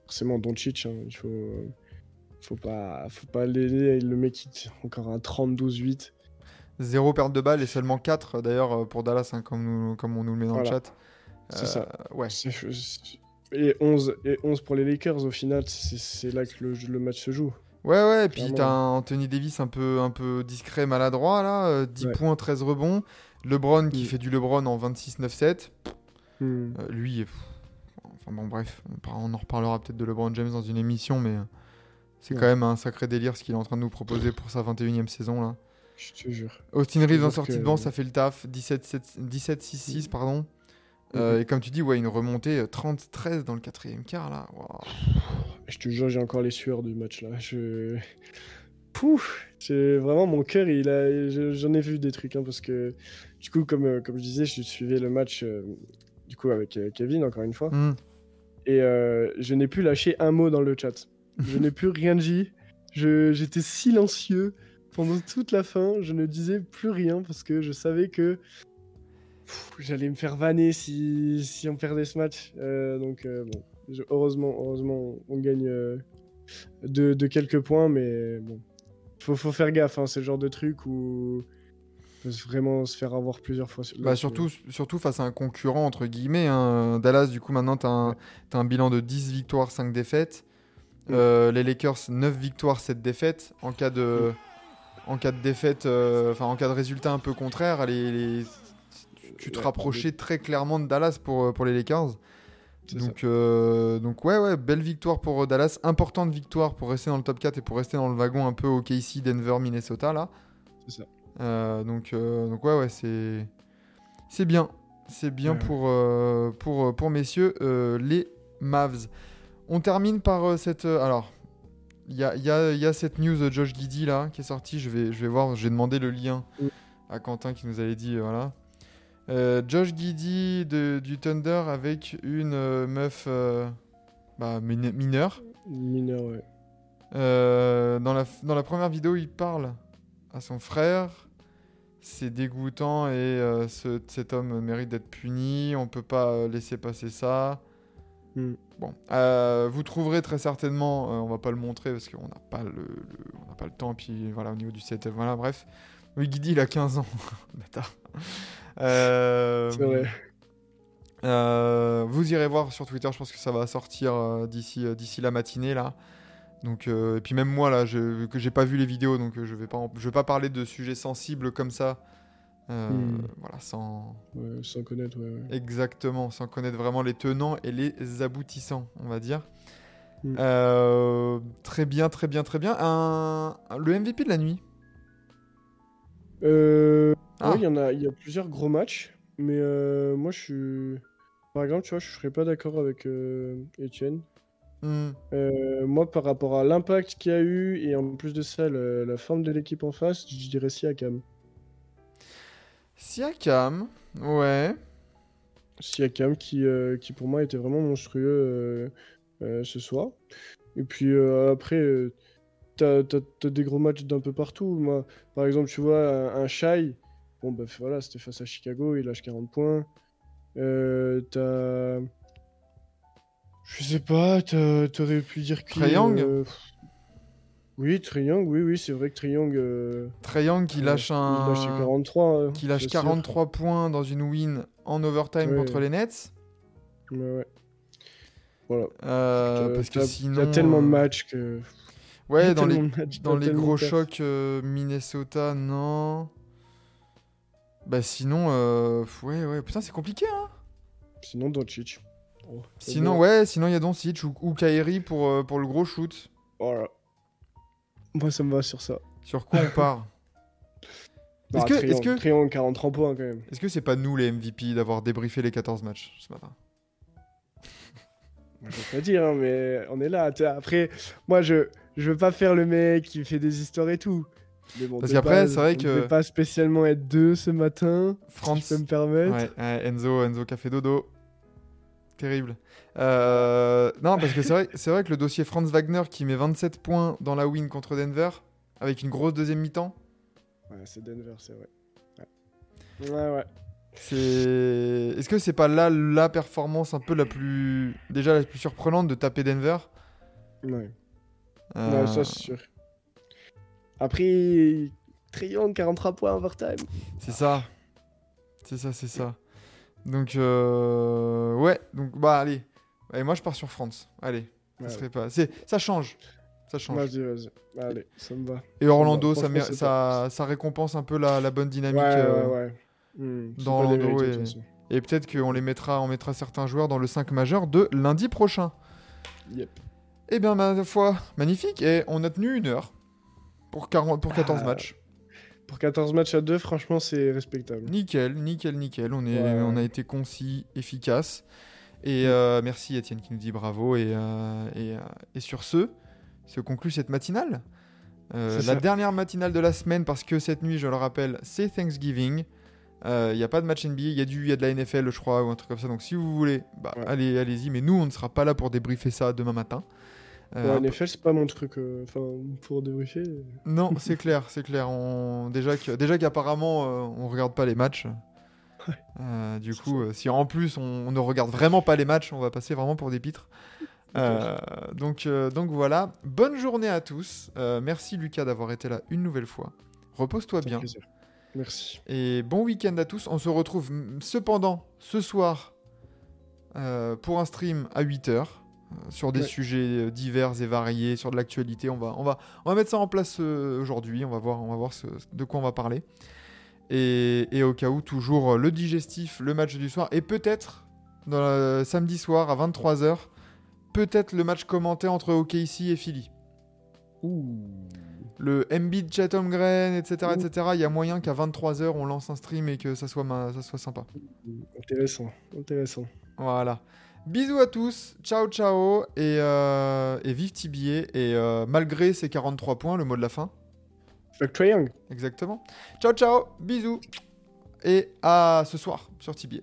forcément, Doncic, hein, il faut, euh, faut pas, faut pas l'aider. Le mec, il encore un 30-12-8. Zéro perte de balle et seulement 4 d'ailleurs euh, pour Dallas, hein, comme, nous- comme on nous le met dans Voilà. le chat. C'est ça. Ouais. C'est- c'est- Et 11, et 11 pour les Lakers, au final, c'est là que le, le match se joue. Ouais, ouais, et puis t'as un Anthony Davis un peu, un peu discret, maladroit là, euh, 10 Ouais. points, 13 rebonds. LeBron qui Mm. fait du LeBron en 26-9-7. Hmm. Euh, lui, pff, enfin bon, bref, on, en reparlera peut-être de LeBron James dans une émission, mais euh, c'est Ouais. quand même un sacré délire ce qu'il est en train de nous proposer pour sa 21 e saison là. Je te jure. Austin Reeves en sortie que- de banc, ça fait le taf. 17-6-6, pardon. Euh. Et comme tu dis, ouais, une remontée euh, 30-13 dans le quatrième quart là. Je te jure, j'ai encore les sueurs du match là. Je. Pouf C'est vraiment mon cœur, il a. je- J'en ai vu des trucs, hein, parce que du coup, comme, euh, comme je disais, je suivais le match euh, du coup avec euh, Kevin encore une fois, Hmm. et euh, je n'ai plus lâché un mot dans le chat. Je n'ai plus rien dit. J'étais silencieux pendant toute la fin. Je ne disais plus rien parce que je savais que j'allais me faire vanner si, si on perdait ce match. Euh, donc euh, bon, je- heureusement, heureusement, on gagne euh, de, de quelques points, mais bon, faut, faut faire gaffe. hein, c'est le genre de truc où peut vraiment se faire avoir plusieurs fois. Bah, surtout, surtout face à un concurrent, entre guillemets. hein. Dallas, du coup, maintenant, tu as, un bilan de 10 victoires, 5 défaites. Mm. Euh, les Lakers, 9 victoires, 7 défaites. En cas de, en cas de défaite, euh, enfin, en cas de résultat un peu contraire, les, les- tu te Ouais, rapprochais très clairement de Dallas pour, euh, pour les Lakers. Donc, euh, donc ouais, ouais, belle victoire pour Dallas. Importante victoire pour rester dans le top 4 et pour rester dans le wagon un peu au KC, Denver, Minnesota, là. C'est ça. Euh, donc, euh, donc ouais, ouais, c'est c'est bien. C'est bien Ouais, pour, euh, pour, pour messieurs, les Mavs. On termine par cette... alors, il y a, y a- y a cette news de Josh Giddy, là, qui est sortie. Je vais, je vais voir, j'ai demandé le lien Mm. à Quentin qui nous avait dit, euh, voilà. Euh, Josh Giddy de, du Thunder avec une euh, meuf bah, mine- mineure. Mineur, ouais. Dans, la, dans la première vidéo, il parle à son frère. C'est dégoûtant et euh, ce- cet homme mérite d'être puni. On peut pas euh, laisser passer ça. Hmm. Bon, euh, vous trouverez très certainement. euh, on va pas le montrer parce qu'on n'a pas le, le- on n'a pas le temps. Puis voilà, au niveau du set, voilà, bref. Oui, Guidi, il a 15 ans. Bâtard. C'est vrai. vous irez voir sur Twitter, je pense que ça va sortir d'ici d'ici la matinée là. Donc euh, et puis même moi là, je, que j'ai pas vu les vidéos, donc euh, je vais pas en- je vais pas parler de sujets sensibles comme ça. Euh, Hmm. Voilà, sans Ouais, sans connaître, ouais. ouais. exactement, sans connaître vraiment les tenants et les aboutissants, on va dire. Hmm. Euh, très bien, très bien, très bien. Un, le MVP de la nuit? Ah. il y en a, il y a plusieurs gros matchs, mais moi je suis, par exemple, tu vois, je serais pas d'accord avec Etienne. Hmm. Euh, moi, par rapport à l'impact qu'il y a eu et en plus de ça, le- la forme de l'équipe en face, je dirais Siakam. Siakam, ouais. Siakam qui, euh, qui pour moi était vraiment monstrueux euh, ce soir. Et puis après, t'as, t'as- t'as des gros matchs d'un peu partout. Moi, par exemple, tu vois, un, un Shai, bon, bah voilà, c'était face à Chicago, il lâche 40 points. T'as. Je sais pas, t'aurais pu dire qui Young euh, Oui, Young, oui, oui, c'est vrai que Young. euh, Young qui euh, lâche un. Il lâche 43. euh, qui lâche c'est sûr. 43 points dans une win en overtime Ouais. contre les Nets. Ouais, ouais. Voilà. Euh, parce que sinon. T'as tellement de euh, matchs que. Ouais, dans les, matchs, dans les gros chocs euh, Minnesota, non. Bah sinon, euh, ouais, ouais, putain, c'est compliqué, hein. Sinon, Doncic. Sinon, bon. ouais, sinon il y a Doncic ou, ou Kyrie pour, euh, pour le gros shoot. Voilà. Moi, ça me va sur ça. Sur quoi on part Est-ce que- Triangle, est-ce que- Triangle, 43 points quand même. Est-ce que c'est pas nous les MVP d'avoir débriefé les 14 matchs ce matin? Je veux pas dire, hein, mais on est là. Après, moi, je, je veux pas faire le mec qui fait des histoires et tout. Mais bon, Parce qu'après, c'est vrai on que- pas spécialement être deux ce matin, si France. je peux me permettre. Ouais, ouais, Enzo, Enzo Café Dodo. Terrible. Euh, non, parce que c'est vrai, c'est vrai que le dossier Franz Wagner qui met 27 points dans la win contre Denver, avec une grosse deuxième mi-temps, Ouais, c'est Denver, c'est vrai. Ouais, ouais. ouais. c'est. Est-ce que c'est pas là la performance un peu la plus. Déjà la plus surprenante de taper Denver? Ouais. Euh, Non, ça, c'est sûr. Après, Triangle, 43 points overtime. C'est ça. C'est ça, c'est ça. Donc, euh, ouais, donc, bah, allez. Allez, moi, je pars sur France. Allez, ça serait pas. Ça change. Ça change. Vas-y, vas-y. Allez, ça me va. Et Orlando, ça, ça, ça récompense un peu la, la bonne dynamique. Ouais, euh, ouais, ouais. Hmm, dans Orlando et-. Et peut-être qu'on les mettra, on mettra certains joueurs dans le 5 majeur de lundi prochain. Yep. Eh bien, ma foi, magnifique. Et on a tenu une heure pour, 40, pour 14 Ah. matchs. Pour 14 matchs à 2, franchement, c'est respectable. Nickel, nickel, nickel. On, est, Ouais, on a été concis, efficace. Et euh, merci Étienne qui nous dit bravo. Et, euh, et, euh, et sur ce, se conclut cette matinale. Euh, la ça. dernière matinale de la semaine, parce que cette nuit, je le rappelle, c'est Thanksgiving. Il n'y a pas de match NBA, il y, a du- y a de la NFL, je crois, ou un truc comme ça. Donc si vous voulez, bah, Ouais. allez, allez-y. Mais nous, on ne sera pas là pour débriefer ça demain matin. Euh, Ouais, NFL, c'est pas mon truc. euh, pour débriefer. non, c'est clair, c'est clair. On... Déjà que- déjà qu'apparemment, euh, on regarde pas les matchs. Euh, du coup, euh, si en plus on, on ne regarde vraiment pas les matchs, on va passer vraiment pour des pitres. Euh, donc, euh, donc voilà. Bonne journée à tous. Euh, merci Lucas d'avoir été là une nouvelle fois. Repose-toi bien. plaisir. Merci. Et bon week-end à tous. On se retrouve cependant ce soir euh, pour un stream à 8h sur des Ouais. sujets euh, divers et variés, sur de l'actualité. On va, on, va, on va mettre ça en place euh, aujourd'hui. On va voir, on va voir ce- de quoi on va parler. Et, et au cas où, toujours euh, le digestif, le match du soir. Et peut-être, dans le samedi soir à 23h, peut-être le match commenté entre OKC et Philly. Le Embiid, Chatham Green, etc., Ouh. etc. Il y a moyen qu'à 23h, on lance un stream et que ça soit, ma- ça soit sympa. Intéressant. Intéressant. Voilà. Bisous à tous, ciao ciao, et, euh, et vive Tibier, et euh, malgré ces 43 points, le mot de la fin, Fuck Young. exactement. Ciao ciao, bisous, et à ce soir sur Tibier.